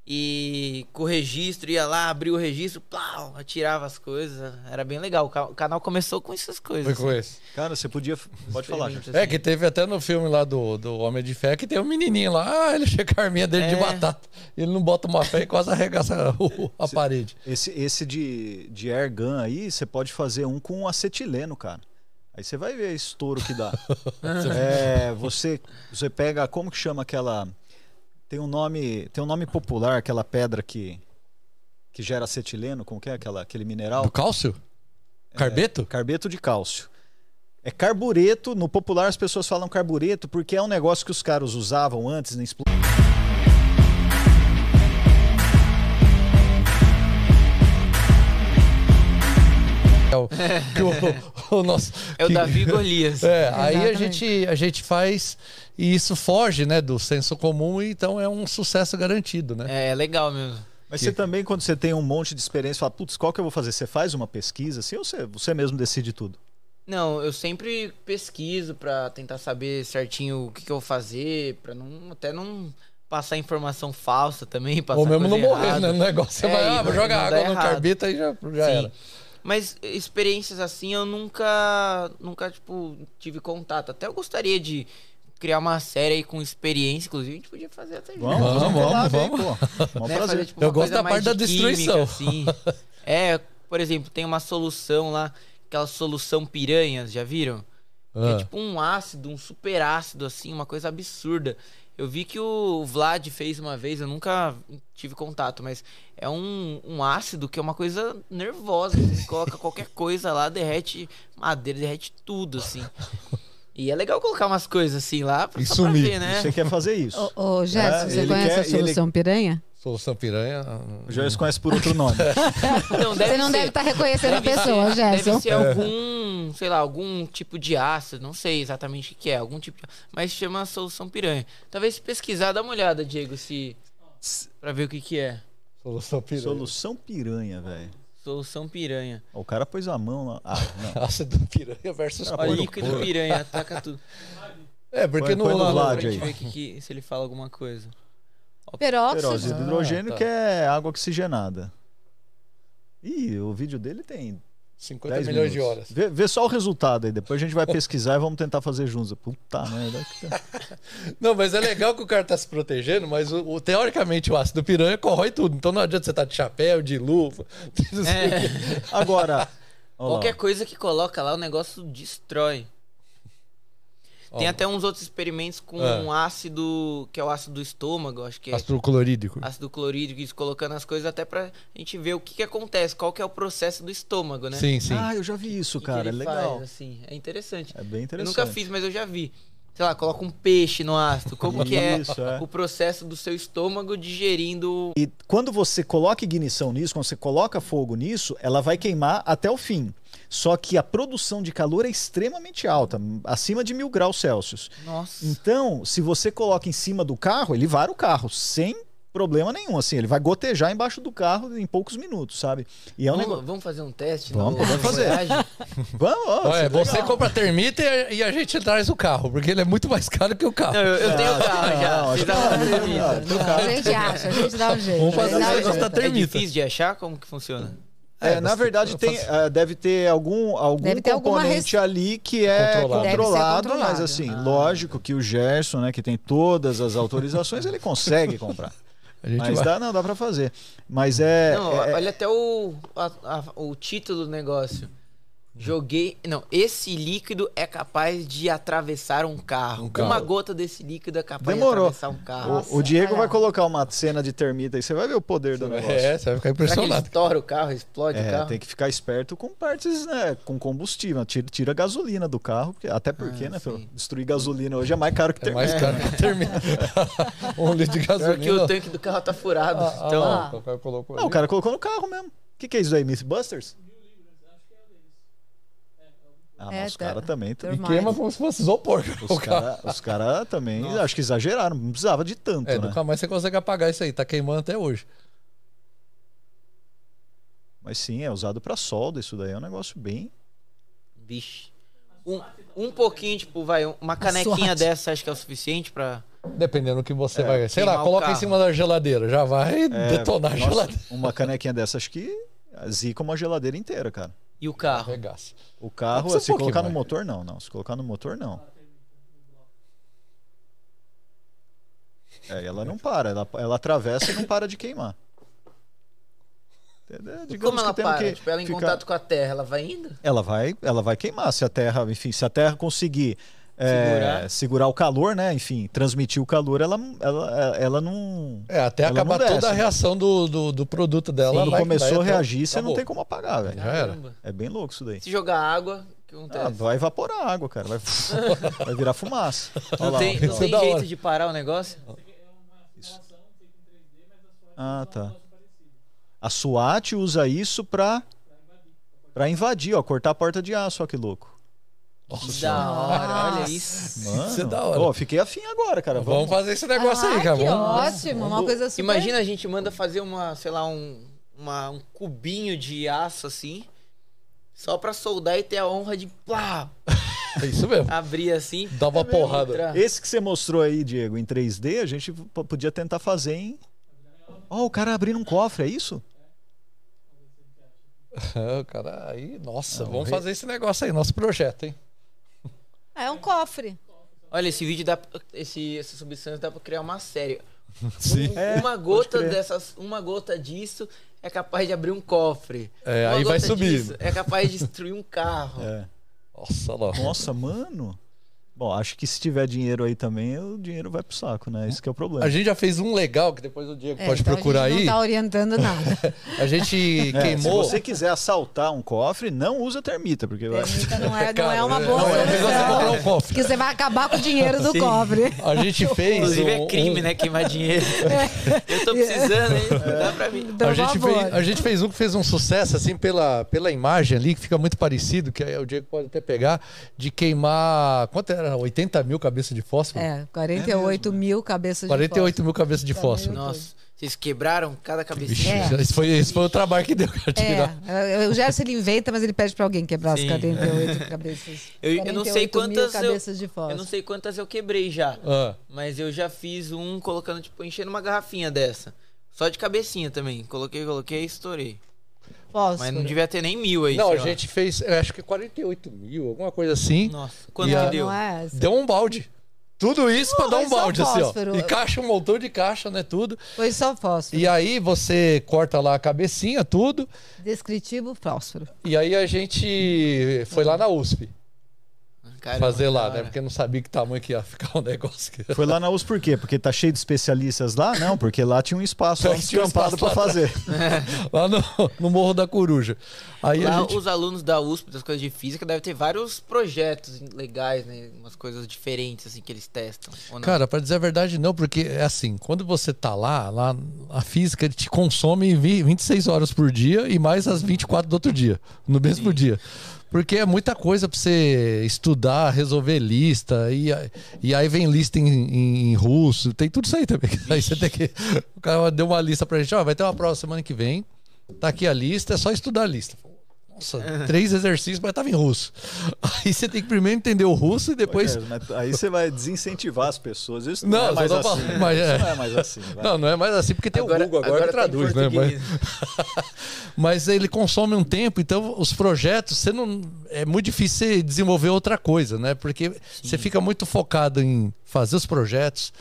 E com o registro, ia lá, abria o registro, plau, atirava as coisas. Era bem legal. O ca- O canal começou com essas Foi coisas. com assim, esse. Cara, você podia. Pode falar, gente. É, assim. que teve até no filme lá do, do Homem de Fé que tem um menininho lá, ah, ele chega a arminha dele de É. batata. Ele não bota uma fé e quase arregaça o- a parede. Esse, esse de, de air gun aí, você pode fazer um com acetileno, cara. Aí você vai ver estouro que dá. é, você, você pega. Como que chama aquela. Tem um nome, tem um nome popular, aquela pedra que que gera acetileno, como que é aquela, aquele mineral? Do cálcio? Carbeto? Carbeto de cálcio. É carbureto, no popular as pessoas falam carbureto porque é um negócio que os caras usavam antes na explosão. É o, que o, o nosso. É o que- Davi Golias. É, aí a gente, a gente faz e isso foge, né, do senso comum, então é um sucesso garantido, né? É, é legal mesmo. Mas você também, quando você tem um monte de experiência, fala, putz, qual que eu vou fazer? Você faz uma pesquisa assim ou você, você mesmo decide tudo? Não, eu sempre pesquiso pra tentar saber certinho o que, que eu vou fazer, pra não até não passar informação falsa também, passar Ou mesmo não coisa morrer, errada. né? No negócio, você É, vai, ah, vou não- jogar não água no carbita e já, já Sim. era. Mas experiências assim eu nunca, nunca tipo tive contato. Até eu gostaria de criar uma série aí com experiência, inclusive a gente podia fazer até junto. Vamos, um vamos, vamos. pô. Mó né? Fazer, tipo, Eu uma gosto da parte da de química, destruição. assim. É, por exemplo, tem uma solução lá, aquela solução piranhas, já viram? Que Ah. É tipo um ácido, um super ácido, assim, uma coisa absurda. Eu vi que o Vlad fez uma vez, eu nunca tive contato, mas é um, um ácido que é uma coisa nervosa. Você coloca qualquer coisa lá, derrete madeira, derrete tudo, assim. E é legal colocar umas coisas assim lá pra, E sumir. ver, né? Você quer fazer isso. Ô, ô Gerson, É, você ele conhece quer- a solução piranha? Solução piranha. O Joyce conhece por outro nome. Não, Você não ser- deve estar reconhecendo a pessoa, ser, Gerson. Deve ser algum, sei lá, algum tipo de ácido, não sei exatamente o que é, algum tipo de... Mas chama solução piranha. Talvez se pesquisar, dá uma olhada, Diego, se... Pra ver o que que é. Solução piranha. Solução piranha, velho. Solução piranha. O cara pôs a mão lá. Ah, não. Ácido piranha versus no líquido couro. piranha, ataca tudo. É, porque Põe- no, põe no lá no- gente aí. ver que, que- se ele fala alguma coisa. Peróxido. Peróxido de hidrogênio, tá. que é água oxigenada. Ih, o vídeo dele tem 50 10 milhões minutos. de horas. Vê, vê só o resultado aí. Depois a gente vai pesquisar e vamos tentar fazer juntos. Puta merda. Não, mas é legal que o cara tá se protegendo, mas o, o- teoricamente o ácido piranha corrói tudo. Então não adianta você estar de chapéu, de luva. quê. Agora. lá, Qualquer ó. coisa que coloca lá, o negócio destrói. Tem até uns outros experimentos com Ah. um ácido, que é o ácido do estômago, acho que é Ácido clorídrico. ácido clorídrico, isso colocando as coisas até pra gente ver o que, que acontece, qual que é o processo do estômago, né? Sim, sim. Ah, eu já vi isso, que que cara. É ele legal. faz, assim, é interessante. É bem Eu interessante. nunca fiz, mas eu já vi. Sei lá, coloca um peixe no ácido. Como que é, Isso, é. o processo do seu estômago digerindo. E quando você coloca ignição nisso, quando você coloca fogo nisso, ela vai queimar até o fim. Só que a produção de calor é extremamente alta, acima de mil graus Celsius. Nossa. Então, se você coloca em cima do carro, ele vara o carro sem problema nenhum. Assim, ele vai gotejar embaixo do carro em poucos minutos, sabe? E é um vamos, negócio. vamos fazer um teste? Vamos, no- no fazer. Vamos, ó, Olha, é você legal. compra a termita e a, e a gente traz o carro, porque ele é muito mais caro que o carro. Não, eu, eu tenho carro já. Não, a não, termita. não, não. A gente acha, a gente dá um jeito. Vamos a fazer gente dá um um da É termita. difícil de achar? Como que funciona? É, É, na verdade, tem, ah, deve ter algum, algum Deve ter componente res- ali que é Controlado. Controlado, controlado. mas assim, Ah. lógico que o Gerson, né, que tem todas as autorizações, ele consegue comprar. Mas vai. dá, não, dá pra fazer. Mas é. Não, é- olha até o, a- a- o título do negócio. Joguei. Não, esse líquido é capaz de atravessar um carro. Um carro. Uma gota desse líquido é capaz Demorou. de atravessar um carro. o, o Diego vai colocar uma cena de termita aí, você vai ver o poder do negócio. É, você vai ficar Será impressionado. estoura o carro, explode o É, carro? tem que ficar esperto com partes, né, com combustível. Tira, tira a gasolina do carro, porque- até porque, Ah, né, sim. destruir gasolina hoje é mais caro que É termina. mais caro que termina. um litro de gasolina. que o tanque do carro tá furado. Ah, ah, então, lá, o cara colocou Não, ali. o cara colocou no carro mesmo. O que, que é isso aí, Mythbusters? Ah, É, mas os tá- caras também. E queima como se fosse isopor. Os caras cara também, acho que exageraram. Não precisava de tanto, É, né? nunca mais você consegue apagar isso aí. Tá queimando até hoje. Mas sim, é usado pra solda. Isso daí é um negócio bem. vixe. Um, um pouquinho, tipo, vai, uma canequinha dessa, acho que é o suficiente pra. Dependendo do que você É, vai. Sei lá, coloca em cima da geladeira. Já vai é, detonar a nossa, geladeira. Uma canequinha dessa, acho que zica uma geladeira inteira, cara. E o carro? Arregaça. O carro, se um colocar no mais. motor, não, não. Se colocar no motor, não. É, ela não para, ela, ela atravessa e não para de queimar. Entendeu? Digamos como ela para? que tipo, ela em ficar- contato com a terra, ela vai indo? ela vai, ela vai queimar. Se a Terra, enfim, se a Terra conseguir Segurar. segurar. o calor, né? Enfim, transmitir o calor, ela, ela, ela não. É, até Ela não acabar desce, toda a né? reagir do, do, do produto dela. Quando vai- começou a até- reagir, você não acabou. tem como apagar, velho. Já era. Caramba. É bem louco isso daí. Se jogar água, o que Ah, acontece? vai evaporar a água, cara. Vai, vai virar fumaça. Não lá, tem, não Isso tem é da jeito hora. de parar o negócio? Ah, tá. A SWAT usa isso pra, pra invadir, ó, cortar a porta de aço, ó, que louco. Que da hora, olha isso. Mano, Isso é da hora. Ó, fiquei afim agora, cara. Vamos fazer esse negócio aí, Ah, cara. que Vamos- ótimo, uma coisa super... Imagina a gente manda fazer uma, sei lá, um, uma- um cubinho de aço assim, só pra soldar e ter a honra de plá, É isso mesmo. abrir assim. Dá uma porrada. entrar. Esse que você mostrou aí, Diego, em 3D, a gente podia tentar fazer em. Ó, o cara abrindo um cofre, é isso? É, cara, aí, nossa, Não, vamos re- fazer esse negócio aí, nosso projeto, hein? É um cofre. Olha, esse vídeo dá. Esse, essa substância dá pra criar uma série. Sim. Um- É, uma gota dessas. Uma gota disso é capaz de abrir um cofre. É, Uma aí vai disso É capaz de destruir um carro. É. Nossa, lá. Nossa, mano. Bom, acho que se tiver dinheiro aí também, o dinheiro vai pro saco, né? Esse que é o problema. A gente já fez um legal, que depois o Diego É, pode então procurar a gente aí. não tá orientando nada. A gente É, queimou. Se você quiser assaltar um cofre, não usa termita, porque vai. Termita não é, não é uma boa não, é melhor você comprar um solução. cofre. Porque você vai acabar com o dinheiro do Sim. cofre. A gente fez. Inclusive um- é crime, um- né? Queimar dinheiro. Eu tô precisando, hein? Dá pra mim. Então, A gente, fez, a gente fez um que fez um sucesso, assim, pela, pela imagem ali, que fica muito parecido, que aí o Diego pode até pegar, de queimar. Quanto era? 80 mil cabeças de fósforo? É, 48 mil cabeças de 48 mil cabeças de fósforo. Nossa, vocês quebraram cada cabecinha. É. esse, foi, esse foi o trabalho que deu pra tirar. É, o Gerson ele inventa, mas ele pede pra alguém quebrar Sim. as 48 cabeças. Eu, eu não sei 48 mil quantas eu, cabeças de fósforo. eu não sei quantas eu quebrei já, Ah, mas eu já fiz um colocando tipo enchendo uma garrafinha dessa, só de cabecinha também. Coloquei, coloquei, e estourei. Fósforo. Mas não devia ter nem mil aí. não, a lá. gente fez, eu acho que 48 mil, alguma coisa assim. Nossa, quanto E que deu? Não é? Deu um balde. Tudo isso pra Não, dar é um só balde, assim, ó. E caixa, um montão de caixa, né? Tudo. Foi só fósforo. E aí você corta lá a cabecinha, tudo. Descritivo fósforo. E aí a gente foi lá na USP Caramba, fazer lá, da né? Porque não sabia que tamanho que ia ficar o negócio. aqui. Foi lá na USP por quê? Porque tá cheio de especialistas lá? Não, porque lá tinha um espaço um descampado espaço pra lá fazer. lá no, no Morro da Coruja. Aí a Lá gente. os alunos da USP, das coisas de física, devem ter vários projetos legais, né? Umas coisas diferentes, assim, que eles testam. ou não? Cara, pra dizer a verdade, não, porque é assim, quando você tá lá, lá a física te consome vi- 26 horas por dia e mais as 24 do outro dia, no mesmo dia. Porque é muita coisa pra você estudar, resolver lista, e, e aí vem lista em, em- em russo, tem tudo isso aí também. Aí você tem que. O cara deu uma lista pra gente, ó, vai ter uma prova semana que vem, tá aqui a lista, é só estudar a lista. Nossa, três exercícios, mas tava em russo. Aí você tem que primeiro entender o russo e depois. É, mas aí você vai desincentivar as pessoas. Isso não, Não, é mais assim. falando, mas Isso é. não é mais assim. vai. Não, não é mais assim, porque tem o Google agora, que tá em traduz, né? Mas, mas ele consome um tempo, então os projetos, você não. É muito difícil você desenvolver outra coisa, né? Porque você fica muito focado em fazer os projetos.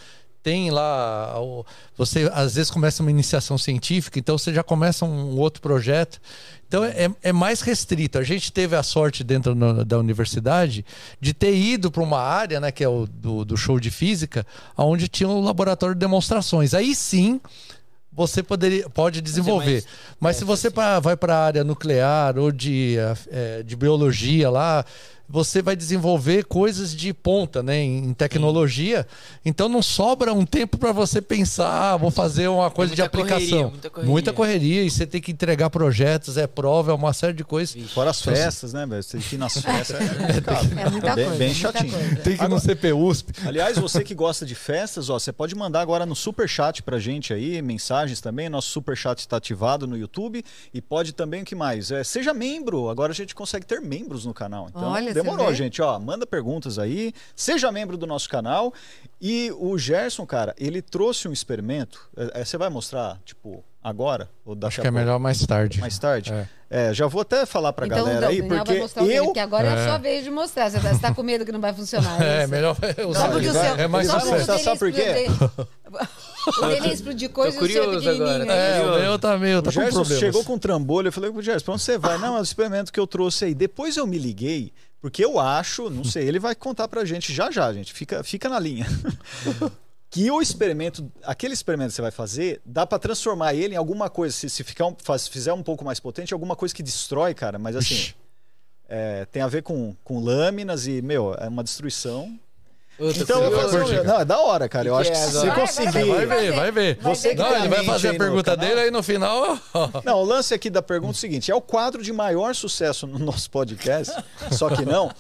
Tem lá. Você às vezes começa uma iniciação científica, então você já começa um outro projeto. Então é, é mais restrito. A gente teve a sorte dentro no- da universidade de ter ido para uma área, né, que é o do, do show de física, onde tinha um laboratório de demonstrações. Aí sim você poderia, pode desenvolver. mais Mas se você pra- vai para a área nuclear ou de, eh, de biologia lá, você vai desenvolver coisas de ponta, né, em tecnologia. Então não sobra um tempo para você pensar, ah, vou fazer uma coisa de muita correria, aplicação. muita correria. muita correria e você tem que entregar projetos, é prova, é uma série de coisas. Fora as festas, né, velho? Você tem que ir nas festas. É, complicado. É muita bem, coisa. bem muita chatinho. coisa. Tem que ir no CPU USP. Aliás, você que gosta de festas, ó, você pode mandar agora no superchat pra gente aí, mensagens também. Nosso superchat está ativado no YouTube. E pode também, o que mais? É, seja membro. Agora a gente consegue ter membros no canal. Então, Olha, demorou, vê? gente. Ó, manda perguntas aí. Seja membro do nosso canal. E o Gerson, cara, ele trouxe um experimento. É, é, você vai mostrar, tipo, agora? Ou daqui Acho a que é melhor mais tarde. Mais tarde? É. É, já vou até falar pra Então, galera então, aí, porque vai mostrar o dele, eu. porque agora é a É. sua vez de mostrar. Você tá, você tá com medo que não vai funcionar. É, isso? melhor Só usar. porque o vai- seu, é mais sucesso. sabe por quê? O dele explodir coisa e o seu é curioso agora, pequenininho. é o meu tá meio. Tá O com Gerson problemas. chegou com um trambolho, eu falei pro Gerson, pra onde você vai? Não, é o experimento que eu trouxe aí. Depois eu me liguei, porque eu acho, não sei, ele vai contar pra gente já já, gente. Fica, fica na linha. que o experimento, aquele experimento que você vai fazer, dá pra transformar ele em alguma coisa, se, se ficar um- faz- fizer um pouco mais potente, alguma coisa que destrói, cara, mas assim, é, tem a ver com, com lâminas e, meu, é uma destruição. Eu tô Então, eu vou fazer um- não, é da hora, cara. Eu Que acho que que é se? Vai, conseguir... Vai ver, vai ver. Você que Não, ele vai fazer a pergunta canal. dele aí no final. Não, o lance aqui da pergunta é o seguinte: é o quadro de maior sucesso no nosso podcast, só que não,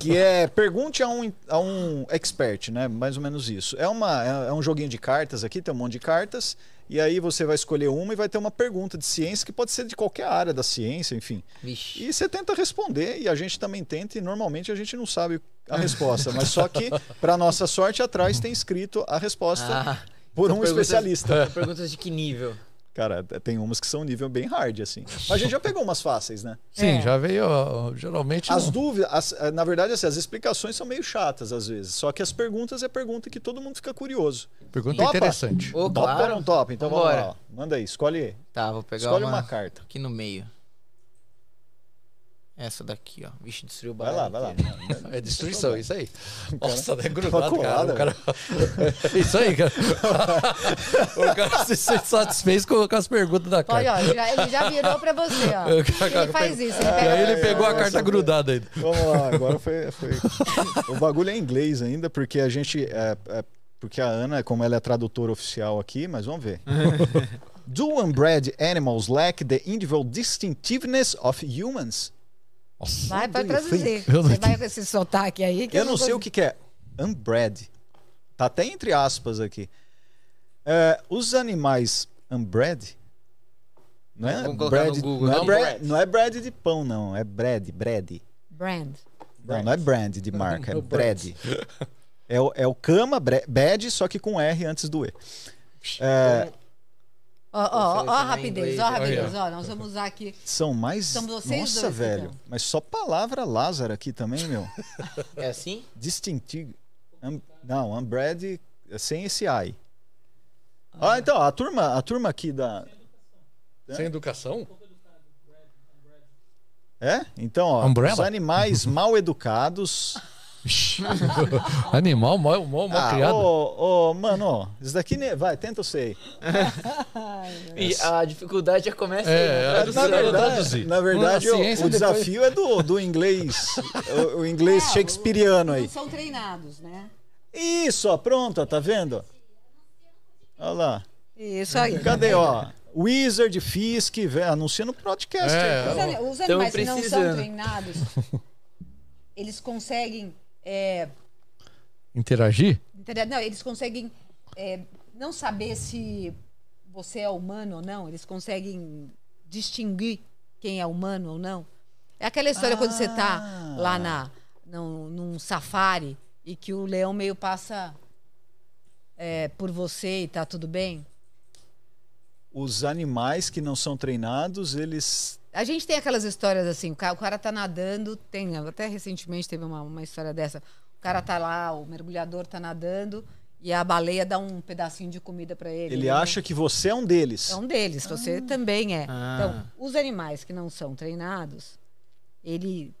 que é pergunte a um, a um expert, né? Mais ou menos isso. É, uma, é, é um joguinho de cartas aqui, tem um monte de cartas, e aí você vai escolher uma e vai ter uma pergunta de ciência que pode ser de qualquer área da ciência, enfim. Vixe. E você tenta responder, e a gente também tenta, e normalmente a gente não sabe a resposta, mas só que, para nossa sorte, atrás tem escrito a resposta Ah, por um perguntas- especialista. Perguntas de que nível? Cara, tem umas que são nível bem hard, assim. Mas a gente já pegou umas fáceis, né? Sim, É. já veio. Geralmente. As não. dúvidas, as- eh, na verdade, assim, as explicações são meio chatas às vezes. Só que as perguntas é pergunta que todo mundo fica curioso. Pergunta Topa? interessante. Ô, Top ou claro. não top? Então vamos Vambora. lá. ó. Manda aí, escolhe, Tá, vou pegar escolhe uma, uma carta. aqui no meio. Essa daqui, ó. Vixe, destruiu o Vai lá, baralho vai lá. É destruição, isso aí. Nossa, é grudado, colada, cara. Cara- Isso aí, cara. o cara se satisfeito com, com as perguntas da Olha, carta. ó, ele já, ele já virou pra você, ó. Ele faz isso, ele E pega aí ele pegou a carta grudada ainda. Vamos lá, agora foi, foi. O bagulho é em inglês ainda, porque a gente. é, é, porque a Ana, como ela é tradutora oficial aqui, mas vamos ver. Do unbred animals lack the individual distinctiveness of humans? Nossa. Vai, pode traduzir. Eu não Você vai com esse sotaque aí que Eu não sei o que, que é unbred. Tá até entre aspas aqui. É, os animais unbred. Não é bread, Google, não, é não bread, não é bread de pão, não. É bread, bread. Brand. Não, não é brand de marca, é bread. É o, é o cama, bad, só que com R antes do E. É, Ó, ó, ó, a rapidez, ó a rapidez. ó. Nós vamos usar aqui. são mais. São vocês Nossa, dois, velho. então. Mas só palavra Lázaro aqui também, meu. É assim? Distintivo. Um, não, unbred é sem esse I. Ah, então, a turma, a turma aqui da. Sem educação? É? Então, ó, Umbrella? os animais mal educados. Animal mal, mal, mal Ah, criado. ô, ô, mano, ó, isso daqui. ne- Vai, tenta eu sei. E a dificuldade já começa É, aí. é, né? do Na verdade, na verdade o, o depois- desafio é do, do inglês, o, o inglês É, shakespeariano aí. Não são treinados, né? Isso, ó, pronto, ó, tá vendo? Olha lá. Isso aí. Cadê, ó? Wizard, Fisk, velho, anuncia no podcast. É, aí, Os, animais que não são treinados, eles conseguem. É, Interagir? não, eles conseguem é, não saber se você é humano ou não. Eles conseguem distinguir quem é humano ou não. É aquela história quando você tá Ah. lá na, num, num safari e que o leão meio passa é, por você e tá tudo bem. Os animais que não são treinados, eles. A gente tem aquelas histórias assim, o cara, o cara tá nadando, tem, até recentemente teve uma, uma história dessa. O cara tá lá, o mergulhador tá nadando e a baleia dá um pedacinho de comida para ele. Ele acha que você é um deles. é um deles, você também é. Ah. Então, os animais que não são treinados, ele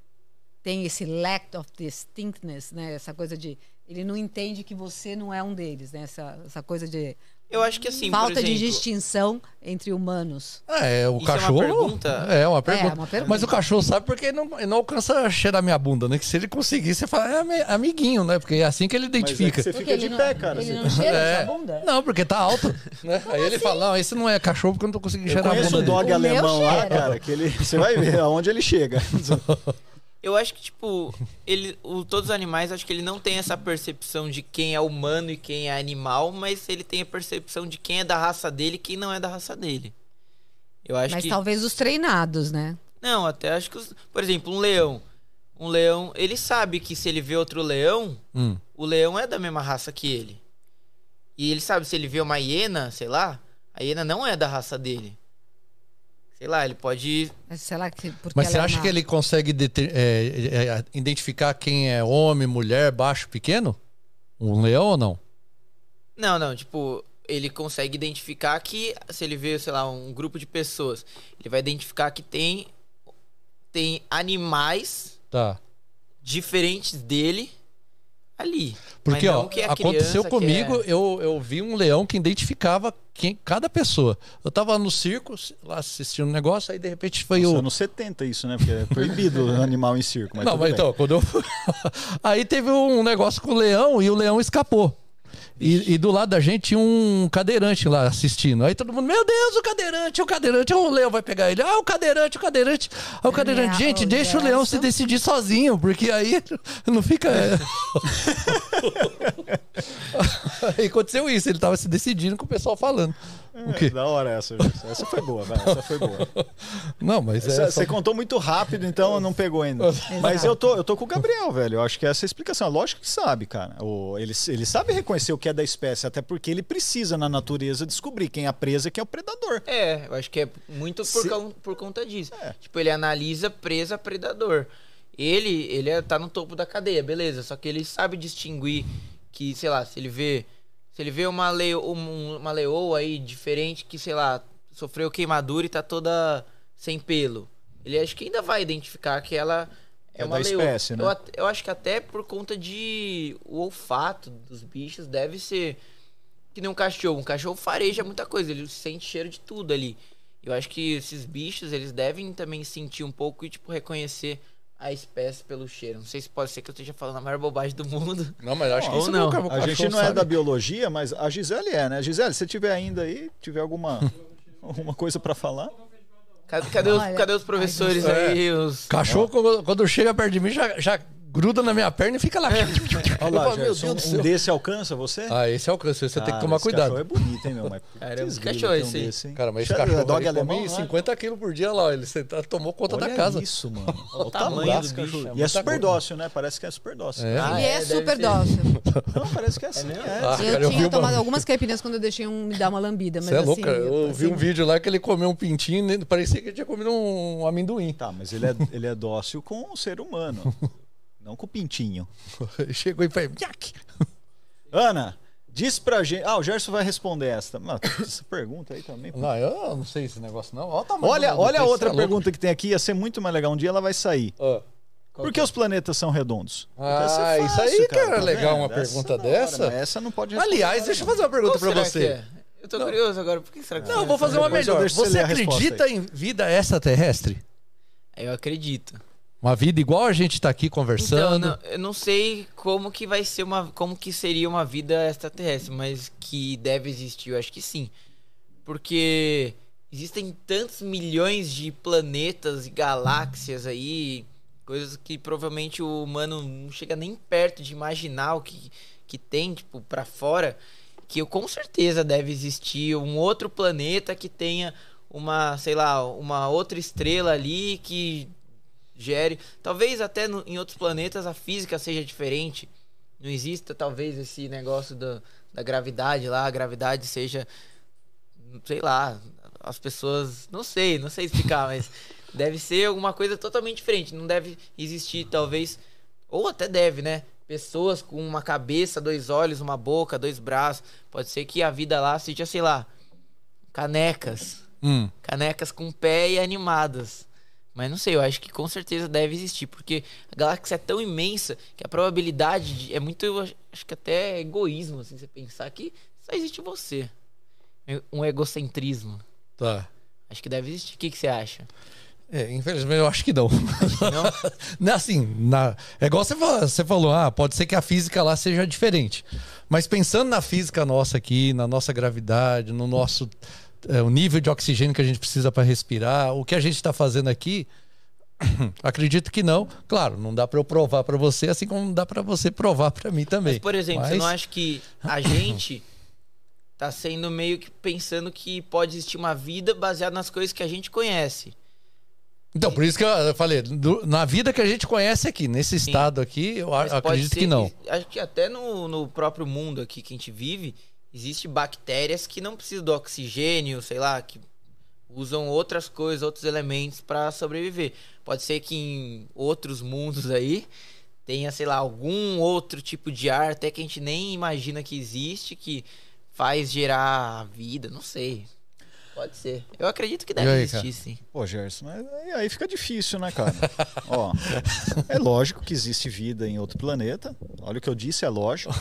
tem esse lack of distinctness, né? Essa coisa de ele não entende que você não é um deles, né? Essa, essa coisa de Eu acho que assim, falta por exemplo, de distinção entre humanos. É, o Isso é uma cachorro. pergunta? É, uma pergunta. uma pergunta. Mas o cachorro sabe porque ele não, ele não alcança a cheirar minha bunda, né? Que se ele conseguir, você fala, é ami- amiguinho, né? Porque é assim que ele Mas é identifica. que você Porque fica de ele pé, não, cara. Ele Você- não cheira É. a sua bunda? Não, porque tá alto. Né? Aí ele fala, não, esse não é cachorro porque eu não tô conseguindo Eu cheirar a bunda um dele. dog alemão lá, cara, que ele. Você vai ver aonde ele chega. Eu acho que, tipo, ele, o, todos os animais, acho que ele não tem essa percepção de quem é humano e quem é animal, mas ele tem a percepção de quem é da raça dele e quem não é da raça dele. Eu acho Mas que. talvez os treinados, né? Não, até acho que. os- Por exemplo, um leão. Um leão, ele sabe que se ele vê outro leão, Hum. o leão é da mesma raça que ele. E ele sabe, se ele vê uma hiena, sei lá, a hiena não é da raça dele. Sei lá, ele pode. Mas sei lá que porque Mas você é acha uma- que ele consegue deter- é, é, é, identificar quem é homem, mulher, baixo, pequeno? Um leão ou não? Não, não, tipo, ele consegue identificar que, se ele vê, sei lá, um grupo de pessoas, ele vai identificar que tem, tem animais Tá. diferentes dele ali. Porque, ó, aconteceu comigo, que é- eu, eu vi um leão que identificava quem, cada pessoa. Eu tava no circo, lá assistindo um negócio, aí de repente foi Nossa, o. anos 70 isso, né? Porque é proibido animal em circo. Mas não, mas bem. então, quando eu fui. aí teve um negócio com o leão e o leão escapou. E, e do lado da gente tinha um cadeirante lá assistindo. Aí todo mundo, meu Deus, o cadeirante, o cadeirante, o leão vai pegar ele. Ah, o cadeirante, o cadeirante. Aí o cadeirante, É, gente, deixa o leão se decidir sozinho, porque aí não fica. aí aconteceu isso, ele tava se decidindo com o pessoal falando. O É, quê? da hora essa. Essa foi boa, vai. Essa foi boa. Não, mas é. Essa- só- Você contou muito rápido, então não pegou ainda. Mas eu tô, eu tô com o Gabriel, velho. Eu acho que essa é a explicação. Lógico que sabe, cara. O, ele, ele sabe reconhecer o que é da espécie, até porque ele precisa, na natureza, descobrir quem é a presa e quem é o predador. É, eu acho que é muito por, Se- por conta disso. É. Tipo, ele analisa presa predador. Ele, ele é- tá no topo da cadeia, beleza. Só que ele sabe distinguir que, sei lá, se ele vê. Se ele vê uma, leo, um- uma leoa aí diferente que, sei lá, sofreu queimadura e tá toda sem pelo. Ele acho que ainda vai identificar que ela é, É uma leoa. espécie, né? eu, eu acho que até por conta de o olfato dos bichos deve ser que nem um cachorro. Um cachorro fareja muita coisa, ele sente cheiro de tudo ali. Eu acho que esses bichos, eles devem também sentir um pouco e, tipo, reconhecer a espécie pelo cheiro. Não sei se pode ser que eu esteja falando a maior bobagem do mundo. Não, mas acho que isso não. nunca- o A gente cachorro não é sabe. da biologia, mas a Gisele é, né? Gisele, se tiver ainda aí, tiver alguma, alguma coisa pra falar. Cadê, cadê os, cadê os professores ai, aí? Os... Cachorro, quando, quando chega perto de mim, já, já gruda na minha perna e fica lá. Olha lá, falo, Gerson, um desse alcança você? Ah, esse é o câncer, você tem que Cara, tomar esse cuidado. cachorro é bonito, hein, meu? Mas, Cara, é putz, cachorro tem esse desse, hein? Cara, mas esse Chega- cachorro é dog alemão, come não é? 50 quilos por dia lá, ele senta- tomou conta Olha da casa. isso, mano. Olha o Olha tamanho braço, do bicho, cachorro. é E é super dócil, né? Parece que é super dócil. É? Ah, Ele é, é, super dócil. Não, parece que é assim. mesmo? é. Ah, eu cara, eu vi tinha uma- tomado algumas caipirinhas quando eu deixei um me dar uma lambida. Mas Você é assim, louco, cara. Eu vi assim, um vídeo lá que ele comeu um pintinho e parecia que ele tinha comido um amendoim. Tá, mas ele é, ele é dócil com o ser humano. Não com o pintinho. Chegou e foi. Ana, diz pra gente. Ah, o Gerson vai responder esta. Mano, essa pergunta aí também. pô. Não, eu não sei esse negócio, não. Olha Olha, do- do olha a outra é pergunta que tem aqui. Ia ser muito mais legal. Um dia ela vai sair. Ah. Por que os planetas são redondos? Ah, essa é isso aí, cara, tá legal vendo? uma pergunta da hora, dessa. mas essa não pode responder Aliás, deixa eu não. fazer uma pergunta será você. é? Eu tô curioso agora, por que será que Não, eu é? vou fazer uma eu melhor. você Você acredita em vida extraterrestre? Eu acredito. Uma vida igual a gente tá aqui Então, conversando? não, eu não sei como que vai ser uma. como que seria uma vida extraterrestre, mas que deve existir, eu acho que sim. Porque existem tantos milhões de planetas e galáxias aí, coisas que provavelmente o humano não chega nem perto de imaginar o que, que tem, tipo, pra fora, que eu, com certeza deve existir um outro planeta que tenha uma, sei lá, uma outra estrela ali que gere. Talvez até no- em outros planetas a física seja diferente. Não exista talvez esse negócio da, da gravidade lá, a gravidade seja. Sei lá, as pessoas. Não sei, não sei explicar, mas deve ser alguma coisa totalmente diferente. Não deve existir, talvez. Ou até deve, né? Pessoas com uma cabeça, dois olhos, uma boca, dois braços. Pode ser que a vida lá seja, sei lá, canecas. Hum. Canecas com pé e animadas. Mas não sei, eu acho que com certeza deve existir, porque a galáxia é tão imensa que a probabilidade de, é muito, acho- que até egoísmo, assim, você pensar que só existe você. Um egocentrismo. Tá. Acho que deve existir. O que, que você acha? É, infelizmente eu acho que não. Não? Não, assim, na... é igual você falou, você falou, ah, pode ser que a física lá seja diferente. Mas pensando na física nossa aqui, na nossa gravidade, no nosso é, o nível de oxigênio que a gente precisa para respirar, o que a gente está fazendo aqui, acredito que não. Claro, não dá para eu provar para você, assim como não dá para você provar para mim também. Mas, por exemplo, você Mas- não acha que a gente tá sendo meio que pensando que pode existir uma vida baseada nas coisas que a gente conhece? Então, por isso que eu falei, do- na vida que a gente conhece aqui, nesse estado aqui, eu Mas acredito que não. Acho que até no, no próprio mundo aqui que a gente vive, existe bactérias que não precisam do oxigênio, sei lá, que usam outras coisas, outros elementos para sobreviver. Pode ser que em outros mundos aí tenha, sei lá, algum outro tipo de ar até que a gente nem imagina que existe, que faz gerar vida, não sei. Pode ser. Eu acredito que deve aí, existir, cara? sim. Pô, Gerson, mas aí- fica difícil, né, cara? Ó, é lógico que existe vida em outro planeta. Olha o que eu disse, é lógico.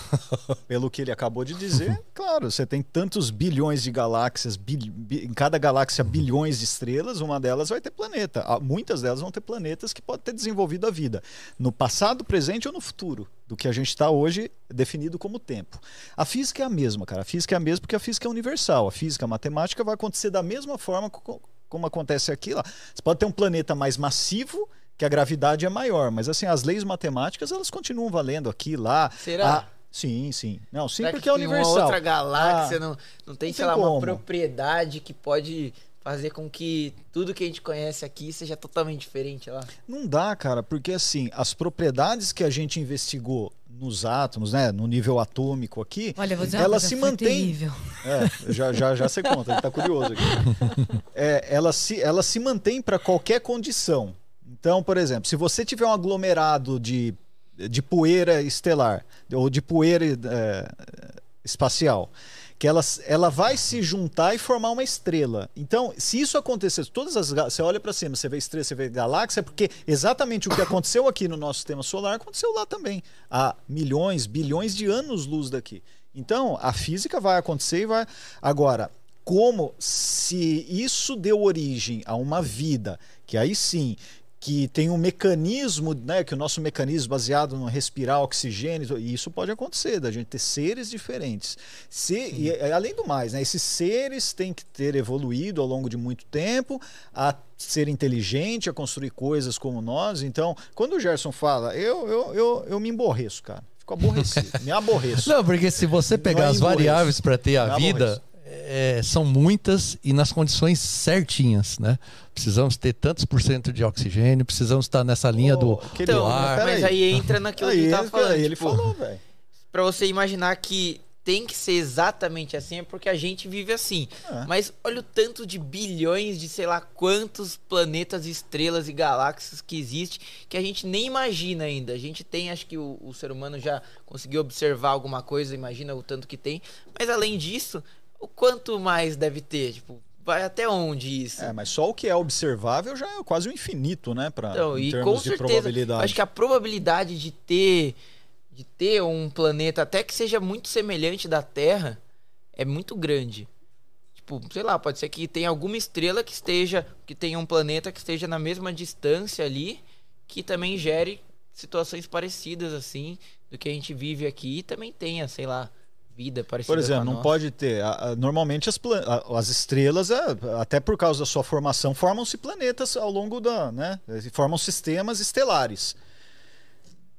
Pelo que ele acabou de dizer, claro, você tem tantos bilhões de galáxias, bil- bi- em cada galáxia bilhões de estrelas, uma delas vai ter planeta. Ah, Muitas delas vão ter planetas que podem ter desenvolvido a vida no passado, presente ou no futuro, do que a gente está hoje definido como tempo. A física é a mesma, cara. A física é a mesma porque a física é universal. A física, a matemática vai acontecer da mesma forma co- como acontece aqui lá. Você pode ter um planeta mais massivo, que a gravidade é maior, mas assim, as leis matemáticas elas continuam valendo aqui, lá. Será? Ah, sim, sim. Não, sim, Será porque que é universal. Uma outra galáxia Ah, não, não tem, não sei tem lá, uma como. propriedade que pode fazer com que tudo que a gente conhece aqui seja totalmente diferente lá. Não dá, cara, porque assim, as propriedades que a gente investigou nos átomos, né, no nível atômico aqui, Olha, eu vou dizer uma ela coisa, se foi mantém. É, já, já, já você conta, ele tá curioso aqui. É, ela, se, ela se mantém para qualquer condição. Então, por exemplo, se você tiver um aglomerado de, de poeira estelar ou de poeira é, espacial, que ela, ela vai se juntar e formar uma estrela. Então, se isso acontecer, todas as você olha para cima, você vê estrela, você vê galáxia, é porque exatamente o que aconteceu aqui no nosso sistema solar aconteceu lá também, há milhões, bilhões de anos-luz daqui. Então, a física vai acontecer e vai. Agora, como se isso deu origem a uma vida, que aí sim que tem um mecanismo, né, que o nosso mecanismo baseado no respirar oxigênio, e isso pode acontecer, da gente ter seres diferentes. Se, e, além do mais, né, esses seres têm que ter evoluído ao longo de muito tempo a ser inteligente, a construir coisas como nós. Então, quando o Gerson fala, eu, eu, eu, eu me emborreço, cara. Fico aborrecido, me aborreço. Não, porque se você pegar é as variáveis para ter a vida, é, são muitas e nas condições certinhas, né? Precisamos ter tantos por cento de oxigênio, precisamos estar nessa linha do, querido, do Então, ar. pera mas aí. aí entra naquilo Aí que ele, tava falando. aí ele tipo, falou, velho. Pra você imaginar que tem que ser exatamente assim, é porque a gente vive assim. É. Mas olha o tanto de bilhões de sei lá quantos planetas, estrelas e galáxias que existe que a gente nem imagina ainda. A gente tem, acho que o, o ser humano já conseguiu observar alguma coisa, imagina o tanto que tem. Mas além disso, o quanto mais deve ter? Tipo, vai até onde isso? É, mas só o que é observável já é quase o infinito, né? Pra, Então, em e termos de certeza, probabilidade. acho que a probabilidade de ter de ter um planeta até que seja muito semelhante da Terra é muito grande. Tipo, sei lá, pode ser que tenha alguma estrela que esteja, que tenha um planeta que esteja na mesma distância ali, que também gere situações parecidas assim do que a gente vive aqui e também tenha, sei lá, vida parecida Por exemplo, não pode ter. a- a- normalmente as, a- as estrelas, é, até por causa da sua formação, formam-se planetas ao longo da. Né? Formam sistemas estelares.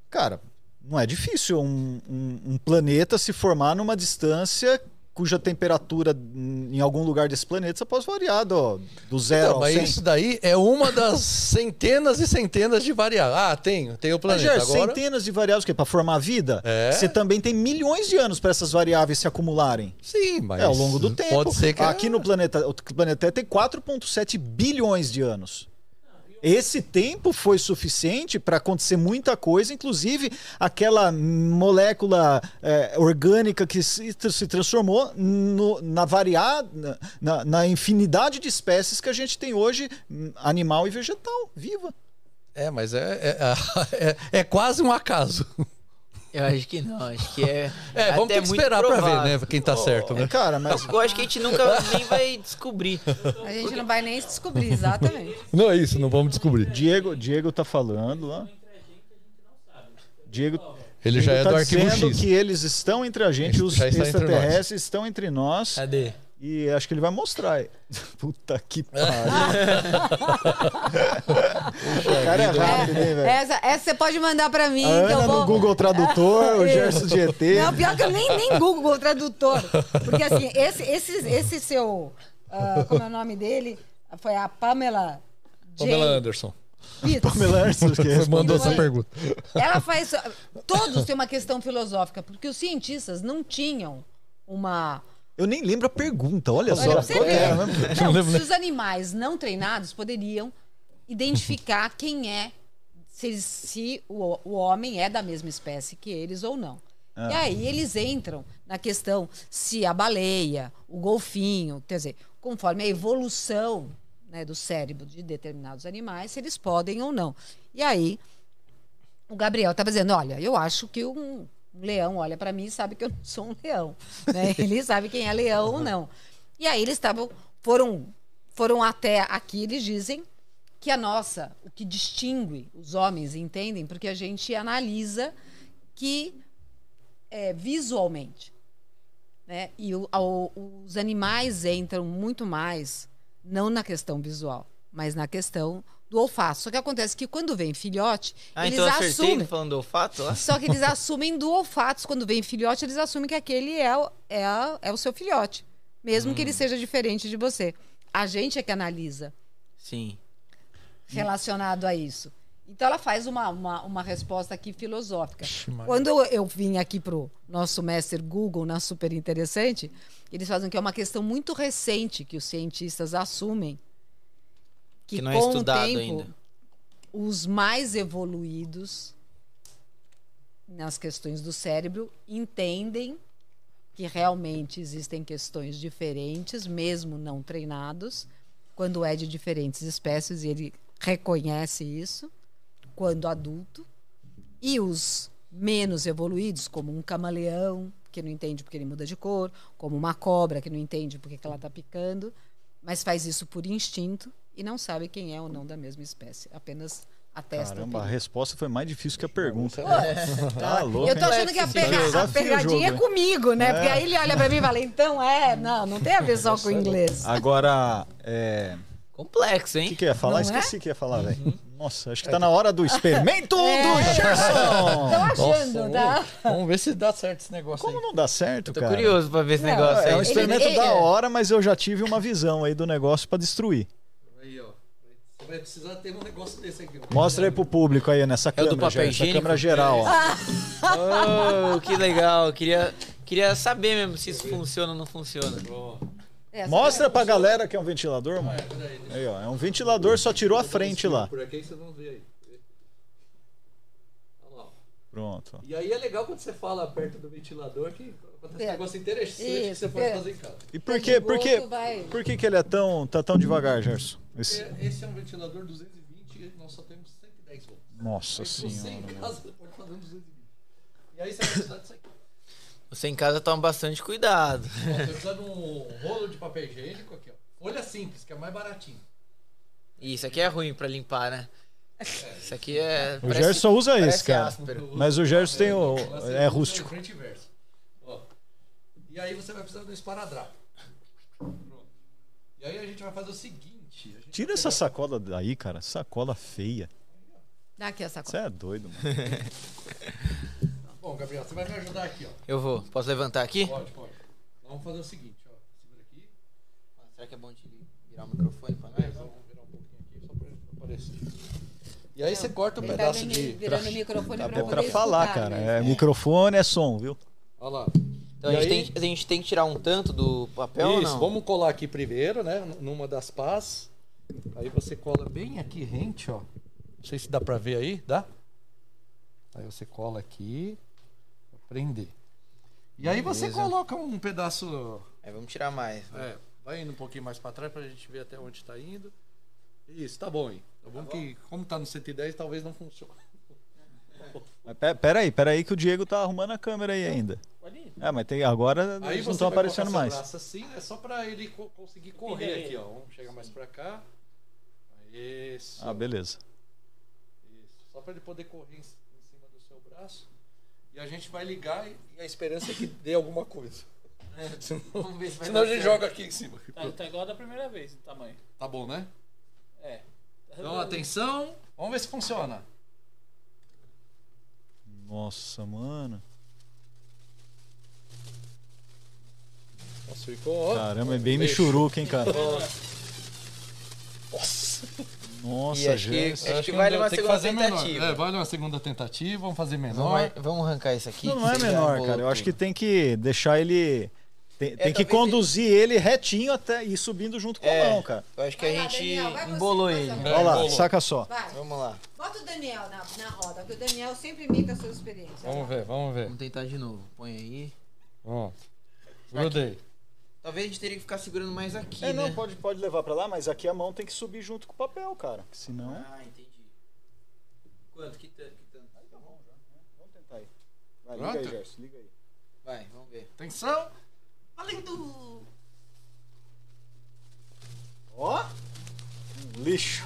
Cara, não é difícil um, um- um planeta se formar numa distância cuja temperatura em algum lugar desse planeta pode variar do, do zero Então, mas 100. isso daí é uma das centenas e centenas de variáveis. Ah, tenho, tenho o Mas, planeta. Ger, Agora, centenas de variáveis para formar vida. É. Você também tem milhões de anos para essas variáveis se acumularem. sim, mas É, ao longo do tempo. Pode ser que Aqui no planeta, o planeta tem 4,7 bilhões de anos. Esse tempo foi suficiente para acontecer muita coisa, inclusive aquela molécula é, orgânica que se, se transformou no- na variada, na, na infinidade de espécies que a gente tem hoje, hum, animal e vegetal, viva. É, mas é, é, é, é quase um acaso. Eu acho que não, acho que é É, vamos ter que esperar pra ver, né? Quem tá certo, né? Cara, mas Eu acho que a gente nunca nem vai descobrir. A gente não vai nem se descobrir, exatamente. Não é isso, não vamos descobrir. Diego, Diego tá falando lá. Diego, Ele já é Diego do tá arquivo dizendo X. que eles estão entre a gente, os está entre extraterrestres estão entre nós. Cadê? E acho que ele vai mostrar. Puta que pariu. o cara é rápido, hein, velho? Essa, essa você pode mandar pra mim. A que eu Ana vou... no Google Tradutor, o Gerson de ET. Não, pior que eu nem, nem Google Tradutor. Porque assim, esse, esse, esse seu. ah, como é o nome dele? Foi a Pamela. Pamela J. Anderson. Pitts. Pamela Anderson que respondeu. mandou essa pergunta. Ela faz. Todos têm uma questão filosófica, porque os cientistas não tinham uma. Eu nem lembro a pergunta, olha, Olha, só. mesmo? Não, lembro, se os animais não treinados poderiam identificar quem é, se, eles- se o, o homem é da mesma espécie que eles ou não. Ah. E aí eles entram na questão se a baleia, o golfinho, quer dizer, conforme a evolução né, do cérebro de determinados animais, se eles podem ou não. E aí o Gabriel estava dizendo, olha, eu acho que um, um leão olha para mim e sabe que eu não sou um leão. né? Ele sabe quem é leão ou não. E aí eles estavam, foram, foram até aqui, eles dizem que a nossa, o que distingue os homens, entendem? Porque a gente analisa que é, visualmente. Né? E o- os animais entram muito mais, não na questão visual, mas na questão do olfato. Só que acontece que quando vem filhote, Ah, eles então eu assumem. falando do olfato lá? Só que eles assumem do olfato. Quando vem filhote, eles assumem que aquele é, o- é, é o seu filhote. Mesmo que ele seja diferente de você. A gente é que analisa Sim. relacionado a isso. Então ela faz uma, uma, uma resposta aqui filosófica. Quando eu, eu vim aqui pro nosso mestre Google, na Super Interessante, eles fazem que é uma questão muito recente que os cientistas assumem que, Que não é com o estudado tempo, ainda. os mais evoluídos nas questões do cérebro entendem que realmente existem questões diferentes, mesmo não treinados, quando é de diferentes espécies, e ele reconhece isso quando adulto. E os menos evoluídos, como um camaleão, que não entende porque ele muda de cor, como uma cobra, que não entende porque que ela está picando, mas faz isso por instinto e não sabe quem é ou não da mesma espécie, apenas atesta. Caramba, a resposta foi mais difícil que a pergunta. Pô, Tá louco, eu tô hein? achando que a, pega- a pegadinha é comigo, né? Porque aí ele olha pra mim e fala, então é, não, não tem a ver só com o inglês. Agora, é... Complexo, o que, hein? que ia falar? Não é? Esqueci o que ia falar, velho. Nossa, acho que tá na hora do experimento É. do Gerson! Tô achando, tá? Vamos ver se dá certo esse negócio Como aí. não dá certo, Tô cara? curioso pra ver esse Não, negócio É um aí. Ele- experimento ele- da hora, mas eu já tive uma visão aí do negócio pra destruir. Vai precisar ter um negócio desse aqui. ó. Mostra aí pro público aí nessa É câmera, do papel higiênico? câmera geral, ó. Oh, que legal. Queria, queria saber mesmo se isso funciona ou não funciona. Essa Mostra pra galera que é um ventilador, mano. É, Aí, ó, é um ventilador, só tirou a frente lá. Por aqui vocês vão ver aí. Pronto. E aí é legal quando você fala perto do ventilador que acontece É. um negócio interessante que Isso, você pode é. fazer em casa. E por que, por que, vai. por que, que ele é tão, tá tão devagar, Gerson? Esse- É, Esse é um ventilador 220 e nós só temos 110 volts. Nossa Mas você em senhora. casa pode fazer um 220. E aí você vai precisar disso aqui. Você em casa toma bastante cuidado. Ó, Você precisa de um rolo de papel higiênico aqui, ó. Folha simples, que é mais baratinho. Isso aqui é ruim pra limpar, né? Isso aqui é. O Gerson usa esse, cara. áspero. Mas o Gerson tem o. Você É rústico. Frente e verso. Ó. E aí você vai precisar do esparadrapo. Pronto. E aí a gente vai fazer o seguinte. A gente Tira essa sacola daí, cara. Sacola feia. Dá aqui essa Você coisa. é doido, mano. Bom, Gabriel, você vai me ajudar aqui, ó. Eu vou. Posso levantar aqui? Pode, pode. Então vamos fazer o seguinte, ó. Segura aqui. Ah, Será que é bom te virar o microfone pra nós? Vamos virar um pouquinho aqui só pra aparecer. E aí você corta um Ele tá pedaço me- de. virando o microfone pra É poder pra falar, escutar, cara. né? É microfone, é som, viu? Olha lá. Então a gente, aí? tem, a gente tem que tirar um tanto do papel ou Isso, não? vamos colar aqui primeiro, né? Numa das pás. Aí você cola bem aqui rente, ó. Não sei se dá pra ver aí, dá? Aí você cola aqui pra prender. E aí você coloca um pedaço. Aí vamos tirar mais. É, vai indo um pouquinho mais pra trás pra gente ver até onde tá indo. Isso, tá bom, hein? Tá bom que, como tá no 110, talvez não funcione. Mas pe- pera aí, pera aí que o Diego tá arrumando a câmera aí ainda. É, mas tem, agora Aí eles não estão aparecendo mais. seu braço assim, é só pra ele co- conseguir correr aqui, ó. Vamos chegar mais pra cá. Isso. Ah, beleza. Isso. Só para ele poder correr em, em cima do seu braço. E a gente vai ligar e, e a esperança é que dê alguma coisa. Senão, Vamos ver se vai senão a gente certo. joga aqui em cima. Tá, tá igual da primeira vez o tamanho. Tá bom, né? É. Então, atenção. Vamos ver se funciona. Nossa, mano. Nossa, ficou, ó. Caramba, é bem michuruca, hein, cara. Nossa. Nossa, E acho que- Gerson. acho que vale uma que segunda fazer menor. tentativa. É, vale uma segunda tentativa. Vamos fazer menor. Vamos, vamos arrancar isso aqui? Não, não é que menor, cara. Eu acho que tem que deixar ele Tem, tem que conduzir ele retinho até ir subindo junto com a É. mão, cara. Eu acho que a Vai lá, gente Daniel, embolou ele. Olha lá, embolou. saca só. Vai. Vamos lá. Bota o Daniel na, na roda, que o Daniel sempre imita a sua experiência. Vamos ver, vamos ver. Vamos tentar de novo. Põe aí. Ó. Grudei. Talvez a gente teria que ficar segurando mais aqui, É, não, né? pode, pode levar pra lá, mas aqui a mão tem que subir junto com o papel, cara. Senão. Ah, entendi. Quanto? Que tanto? Que tanto? Vamos tentar aí. Vai, liga aí, Pronto? Gerson, liga aí. Vai, vamos ver. Atenção. Valendo! Ó! Um lixo.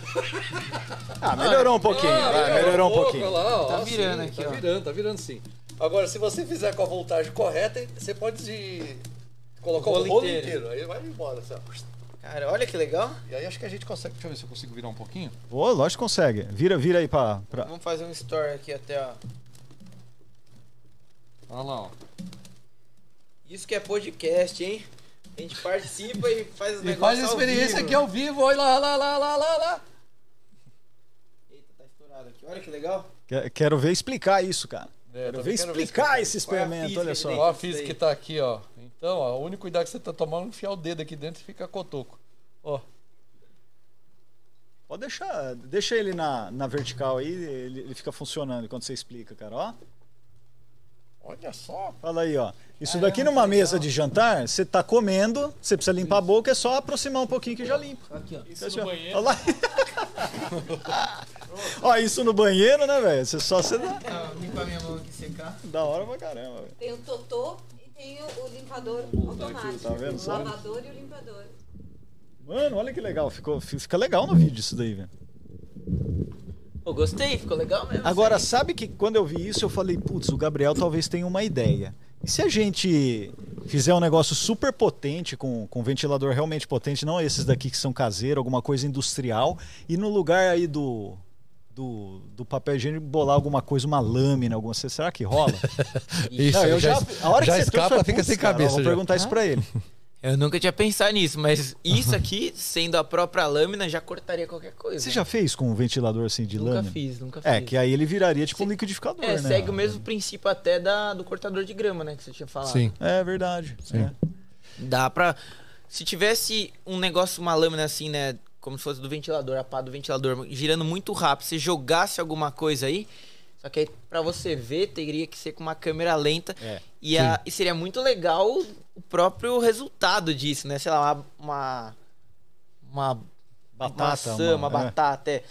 ah, melhorou um pouquinho. vai, melhorou um pouquinho. Lá, ó, Tá virando sim, aqui, Tá ó. virando, tá virando sim. Agora, se você fizer com a voltagem correta, você pode de- colocar o Rolo rolo inteiro. inteiro. Aí vai embora, assim. Cara, olha que legal. E aí acho que a gente consegue. Deixa eu ver se eu consigo virar um pouquinho. Ô, lógico que consegue. Vira, vira aí pra. pra... Vamos fazer um story aqui até, ó. Olha lá, ó. Isso que é podcast, hein? A gente participa e faz os E negócios faz a ao experiência vivo. aqui ao vivo. Olha lá, lá, lá, lá, lá, lá. Eita, tá estourado aqui. Olha que legal. Que- Quero ver explicar isso, cara. É, quero ver quero ver explicar esse é a experimento, olha só. Ó a física que tá aqui, ó. Então, ó, o único cuidado que você tá tomando é enfiar o dedo aqui dentro e fica cotoco. Ó. Pode deixar, deixa ele na, na vertical aí, ele, ele fica funcionando enquanto você explica, cara, ó. Olha só. Fala aí, ó. Isso daqui numa mesa de jantar, você tá comendo, você precisa limpar a boca, é só aproximar um pouquinho que já limpa. Aqui, ó. Isso no banheiro. Olha lá. ó, isso no banheiro, né, velho? Você só você dá. Ah, limpar minha mão aqui secar. Da hora pra caramba, velho. Tem o totô e tem o, limpador automático. tá vendo o lavador e o limpador. Mano, olha que legal. Ficou, fica legal no vídeo isso daí, velho. Pô, gostei, ficou legal mesmo. Agora, sabe que quando eu vi isso, eu falei, putz, o Gabriel talvez tenha uma ideia. E se a gente fizer um negócio super potente, com, com ventilador realmente potente, não esses daqui que são caseiros, alguma coisa industrial, e no lugar aí do. Do, do papel higiênico bolar alguma coisa, uma lâmina, alguma coisa. Será que rola? Isso, Não, eu já, já, a hora já que você trouxe, escapa, falei, fica "Putz, sem cara, cabeça. Vou já. perguntar isso pra ele. Eu nunca tinha pensado nisso, mas isso aqui, sendo a própria lâmina, já cortaria qualquer coisa. Você já fez com um ventilador assim de Nunca lâmina? fiz, nunca fiz. É, que aí ele viraria tipo um liquidificador, É, né? segue o mesmo princípio até da, do cortador de grama, né? Que você tinha falado. Sim. É verdade. é. Dá pra. Se tivesse um negócio, uma lâmina assim, né? Como se fosse do ventilador, a pá do ventilador, girando muito rápido, você jogasse alguma coisa aí. Só que aí, pra você ver, teria que ser com uma câmera lenta. É. E, a- e seria muito legal o próprio resultado disso, né? Sei lá, uma. Uma. Batata, maçã, uma, uma- é. batata. É.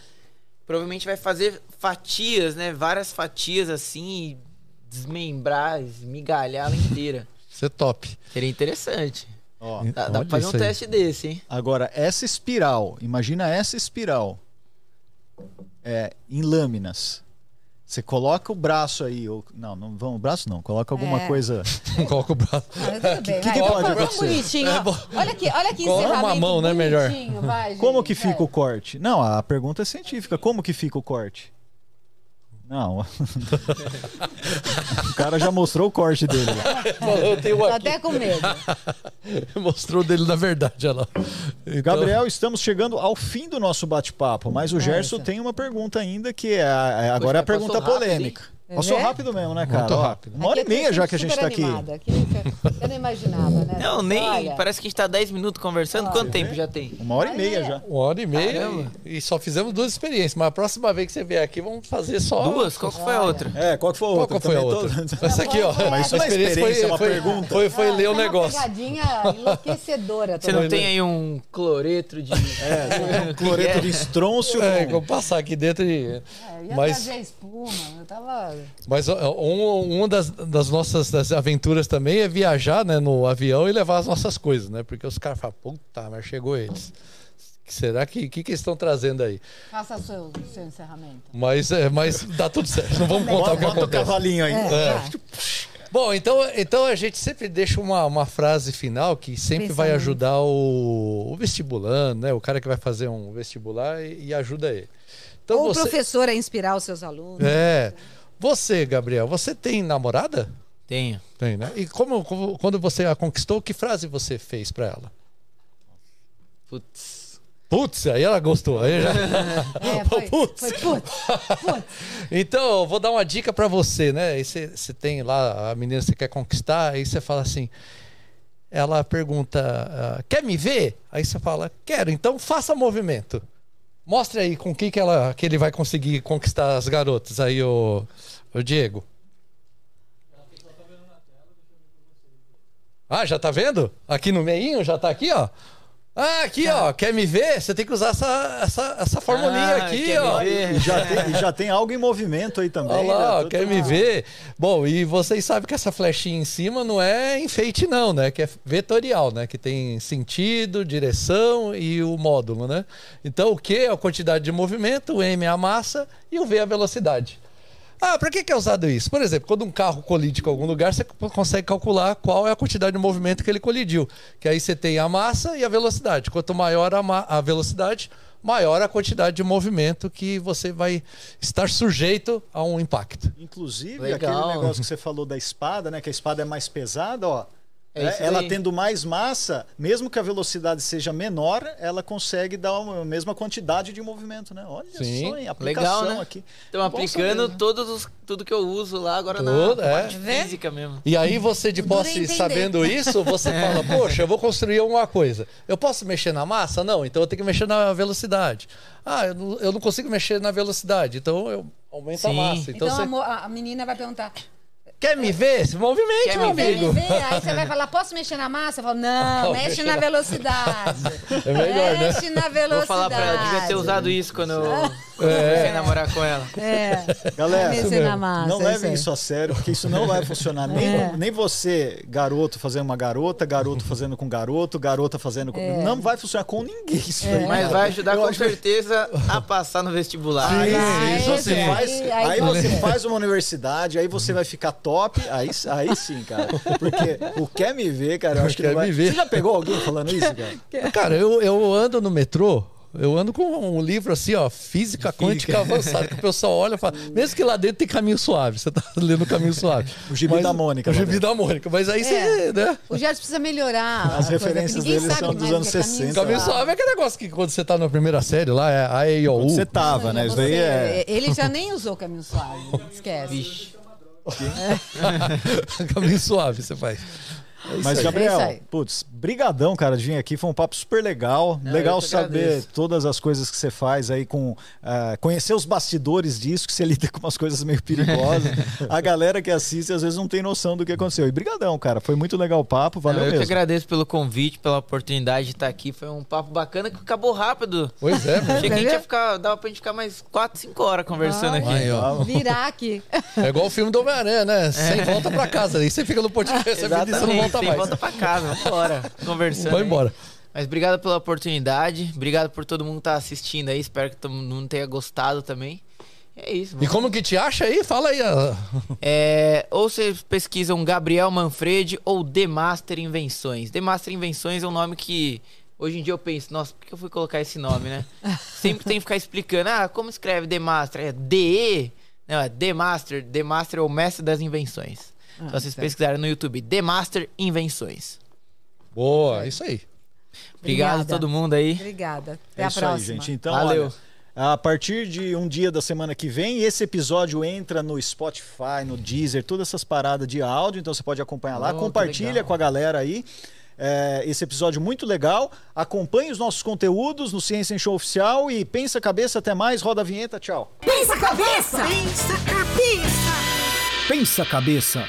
Provavelmente vai fazer fatias, né? Várias fatias assim e desmembrar, esmigalhar ela inteira. Isso é top. Seria interessante. Ó, Dá, dá pra fazer um isso aí. teste desse, hein? Agora, essa espiral, imagina essa espiral é, em lâminas. Você coloca o braço aí, ou, não, não vamos, o braço não, coloca alguma É. coisa. Coloca o braço. Ah, bem, que vai. que pode acontecer? bonitinho, ó. Olha aqui, olha que Coloca uma mão, né, melhor? vai, Como gente, que fica vai. o corte? Não, a pergunta é científica. Como que fica o corte? Não. o cara já mostrou o corte dele. Eu tenho Tô aqui. até com medo. Mostrou dele na verdade, olha lá. Então, Gabriel, estamos chegando ao fim do nosso bate-papo, mas o É Gerson isso. tem uma pergunta ainda que é, é- agora é a pergunta rápido, polêmica. Passou É? rápido mesmo, né, cara? Muito rápido. Uma hora e Aqui eu meia já que a gente tá aqui. animada. Aqui eu não imaginava, né? Não, nem. Olha, Parece que a gente tá 10 minutos conversando. Quanto Olha. tempo já tem? Uma hora e meia já. Uma hora e meia Caramba. e, e só fizemos duas experiências. Mas a próxima vez que você vier aqui, vamos fazer só. Duas? Qual que foi a outra? É, qual que foi a Qual outra? que foi a outra? tô- Essa aqui, ó. Mas isso é A experiência, é uma foi, pergunta. Foi, foi ah, ler o é negócio. Uma pegadinha enlouquecedora. Você não tem aí um cloreto de. É, cloreto de estrôncio. É, vou passar aqui dentro e. É, eu ia Mas- trazer espuma, eu tava... Mas um, uma das, das nossas das aventuras também é viajar né, no avião e levar as nossas coisas, né? Porque os caras falam, puta, mas chegou eles. Será que que, que eles estão trazendo aí? Faça o seu, o seu encerramento. Mas, é, mas dá tudo certo. Não vamos contar Bota, o que bota o acontece. cavalinho aí. É, vai. Bom, então, então a gente sempre deixa uma, uma frase final que sempre vai ajudar o, o vestibulando, né? O cara que vai fazer um vestibular e, e ajuda ele. Então Ou o você, professor a inspirar os seus alunos. é, você, Gabriel, você tem namorada? Tenho. Tem, né? E como, como- quando você a conquistou, que frase você fez pra ela? Putz. Putz, aí ela gostou. Aí já... É, foi, Putz. foi putz, putz. Então, eu vou dar uma dica pra você, né? Aí você, você tem lá a menina que você quer conquistar, aí você fala assim: ela pergunta: ah, quer me ver? Aí você fala: quero, então faça movimento. Mostre aí com que, que, ela, que ele vai conseguir conquistar as garotas aí, o, o Diego. Ah, já tá vendo? Aqui no meinho, já tá aqui, ó. Ah, aqui, ó. Quer me ver? Você tem que usar essa, essa, essa formulinha Ah, aqui, ó. E já, tem, e já tem algo em movimento aí também. Olha lá, né? quer me ver? Bom, e vocês sabem que essa flechinha em cima não é enfeite, não, né? Que é vetorial, né? Que tem sentido, direção e o módulo, né? Então, o Q é a quantidade de movimento, o M é a massa e o V é a velocidade. Ah, para que que é usado isso? Por exemplo, quando um carro colide com algum lugar, você consegue calcular qual é a quantidade de movimento que ele colidiu. Que aí você tem a massa e a velocidade. Quanto maior a, ma- a velocidade, maior a quantidade de movimento que você vai estar sujeito a um impacto. Inclusive, Legal. aquele negócio que você falou da espada, né? Que a espada é mais pesada, ó. É É, isso ela aí. tendo mais massa, mesmo que a velocidade seja menor, ela consegue dar a mesma quantidade de movimento, né? Olha Sim. só, hein? Aplicação Legal, né? aqui. Estão aplicando saber, né? todos os, tudo que eu uso lá agora Tudo, na é. física mesmo. E aí você de posse sabendo isso, você fala, poxa, eu vou construir alguma coisa. Eu posso mexer na massa? Não, então eu tenho que mexer na velocidade. Ah, eu não, eu não consigo mexer na velocidade, então eu aumento a Sim. massa. Então, Então, você a, a menina vai perguntar: quer me ver? Se movimente, Quer meu me quer amigo. me ver? Aí você vai falar: posso mexer na massa? Eu falo: não, Não, mexe mexe na na- velocidade. É melhor, né? Mexe na velocidade. Vou falar pra ela, devia ter usado isso quando eu, comecei a namorar com ela. É. Galera, na massa. não é levem isso a sério, porque isso não vai funcionar. Nem, É. nem você, garoto, fazendo uma garota, garoto fazendo com garoto, garota fazendo com. É. Não vai funcionar com ninguém isso aí. Mas cara. vai ajudar Eu com acho certeza a passar no vestibular. Aí, Vai, sim, você aí, faz, aí aí você- você faz uma universidade, aí você vai ficar top, aí, aí sim, cara. Porque o quer me ver, cara, eu acho que Quer não vai... me ver. Você já pegou alguém falando isso, cara? Cara, eu, eu ando no metrô, eu ando com um livro assim, ó, física quântica avançada, que o pessoal olha e fala, mesmo que lá dentro tem caminho suave, você tá lendo caminho suave. O gibi Mas- da Mônica O gibi dentro. da Mônica, mas aí É. você, né? O Gerson precisa melhorar. As referências dele sabe são dos anos que é caminho 60. Caminho suave é aquele negócio que quando você tá na primeira série lá, é A, E, I, O, U. Você tava, né? Isso daí é... Ele já nem usou caminho suave. Esquece. Vixe. caminho suave você faz. É Mas, aí. É Gabriel, aí. putz, brigadão, cara, de vir aqui. Foi um papo super legal. eu legal que saber agradeço. todas as coisas que você faz aí com... ah, conhecer os bastidores disso, que você lida com umas coisas meio perigosas. A galera que assiste, às vezes, não tem noção do que aconteceu. E brigadão, cara. Foi muito legal o papo. Valeu eu que mesmo. agradeço pelo convite, pela oportunidade de estar aqui. Foi um papo bacana que acabou rápido. Pois é, meu. Achei que a gente ia ficar, dava pra gente ficar mais 4, 5 horas conversando aqui. Aí, ó. Virar aqui. É igual o filme do Homem-Aranha, né? Sem volta pra casa. Aí você fica no podcast, você não volta sem mais. volta pra casa, vambora, conversando. Vai aí. embora. Mas obrigado pela oportunidade, obrigado por todo mundo que tá assistindo aí, espero que todo mundo tenha gostado também. É isso. E vamos- como que te acha aí? Fala aí. ó. É, ou vocês pesquisam Gabriel Manfredi ou The Master Invenções. The Master Invenções é um nome que hoje em dia eu penso, nossa, por que eu fui colocar esse nome, né? Sempre tem que ficar explicando, ah, como escreve The Master? É DE? Não, é The Master. The Master é o mestre das invenções. Ah, Então vocês pesquisarem no YouTube, The Master Invenções. Boa, isso aí. Obrigado Obrigada. a todo mundo aí. Obrigada. Até É a isso próxima. aí, gente. Então, Valeu. olha, a partir de um dia da semana que vem, esse episódio entra no Spotify, no Deezer, todas essas paradas de áudio, então você pode acompanhar lá. Oh, Compartilha com a galera aí. É, esse episódio muito legal. Acompanhe os nossos conteúdos no Ciência em Show Oficial e pensa a cabeça. Até mais. Roda a vinheta. Tchau. Pensa cabeça! Pensa cabeça! Pensa cabeça.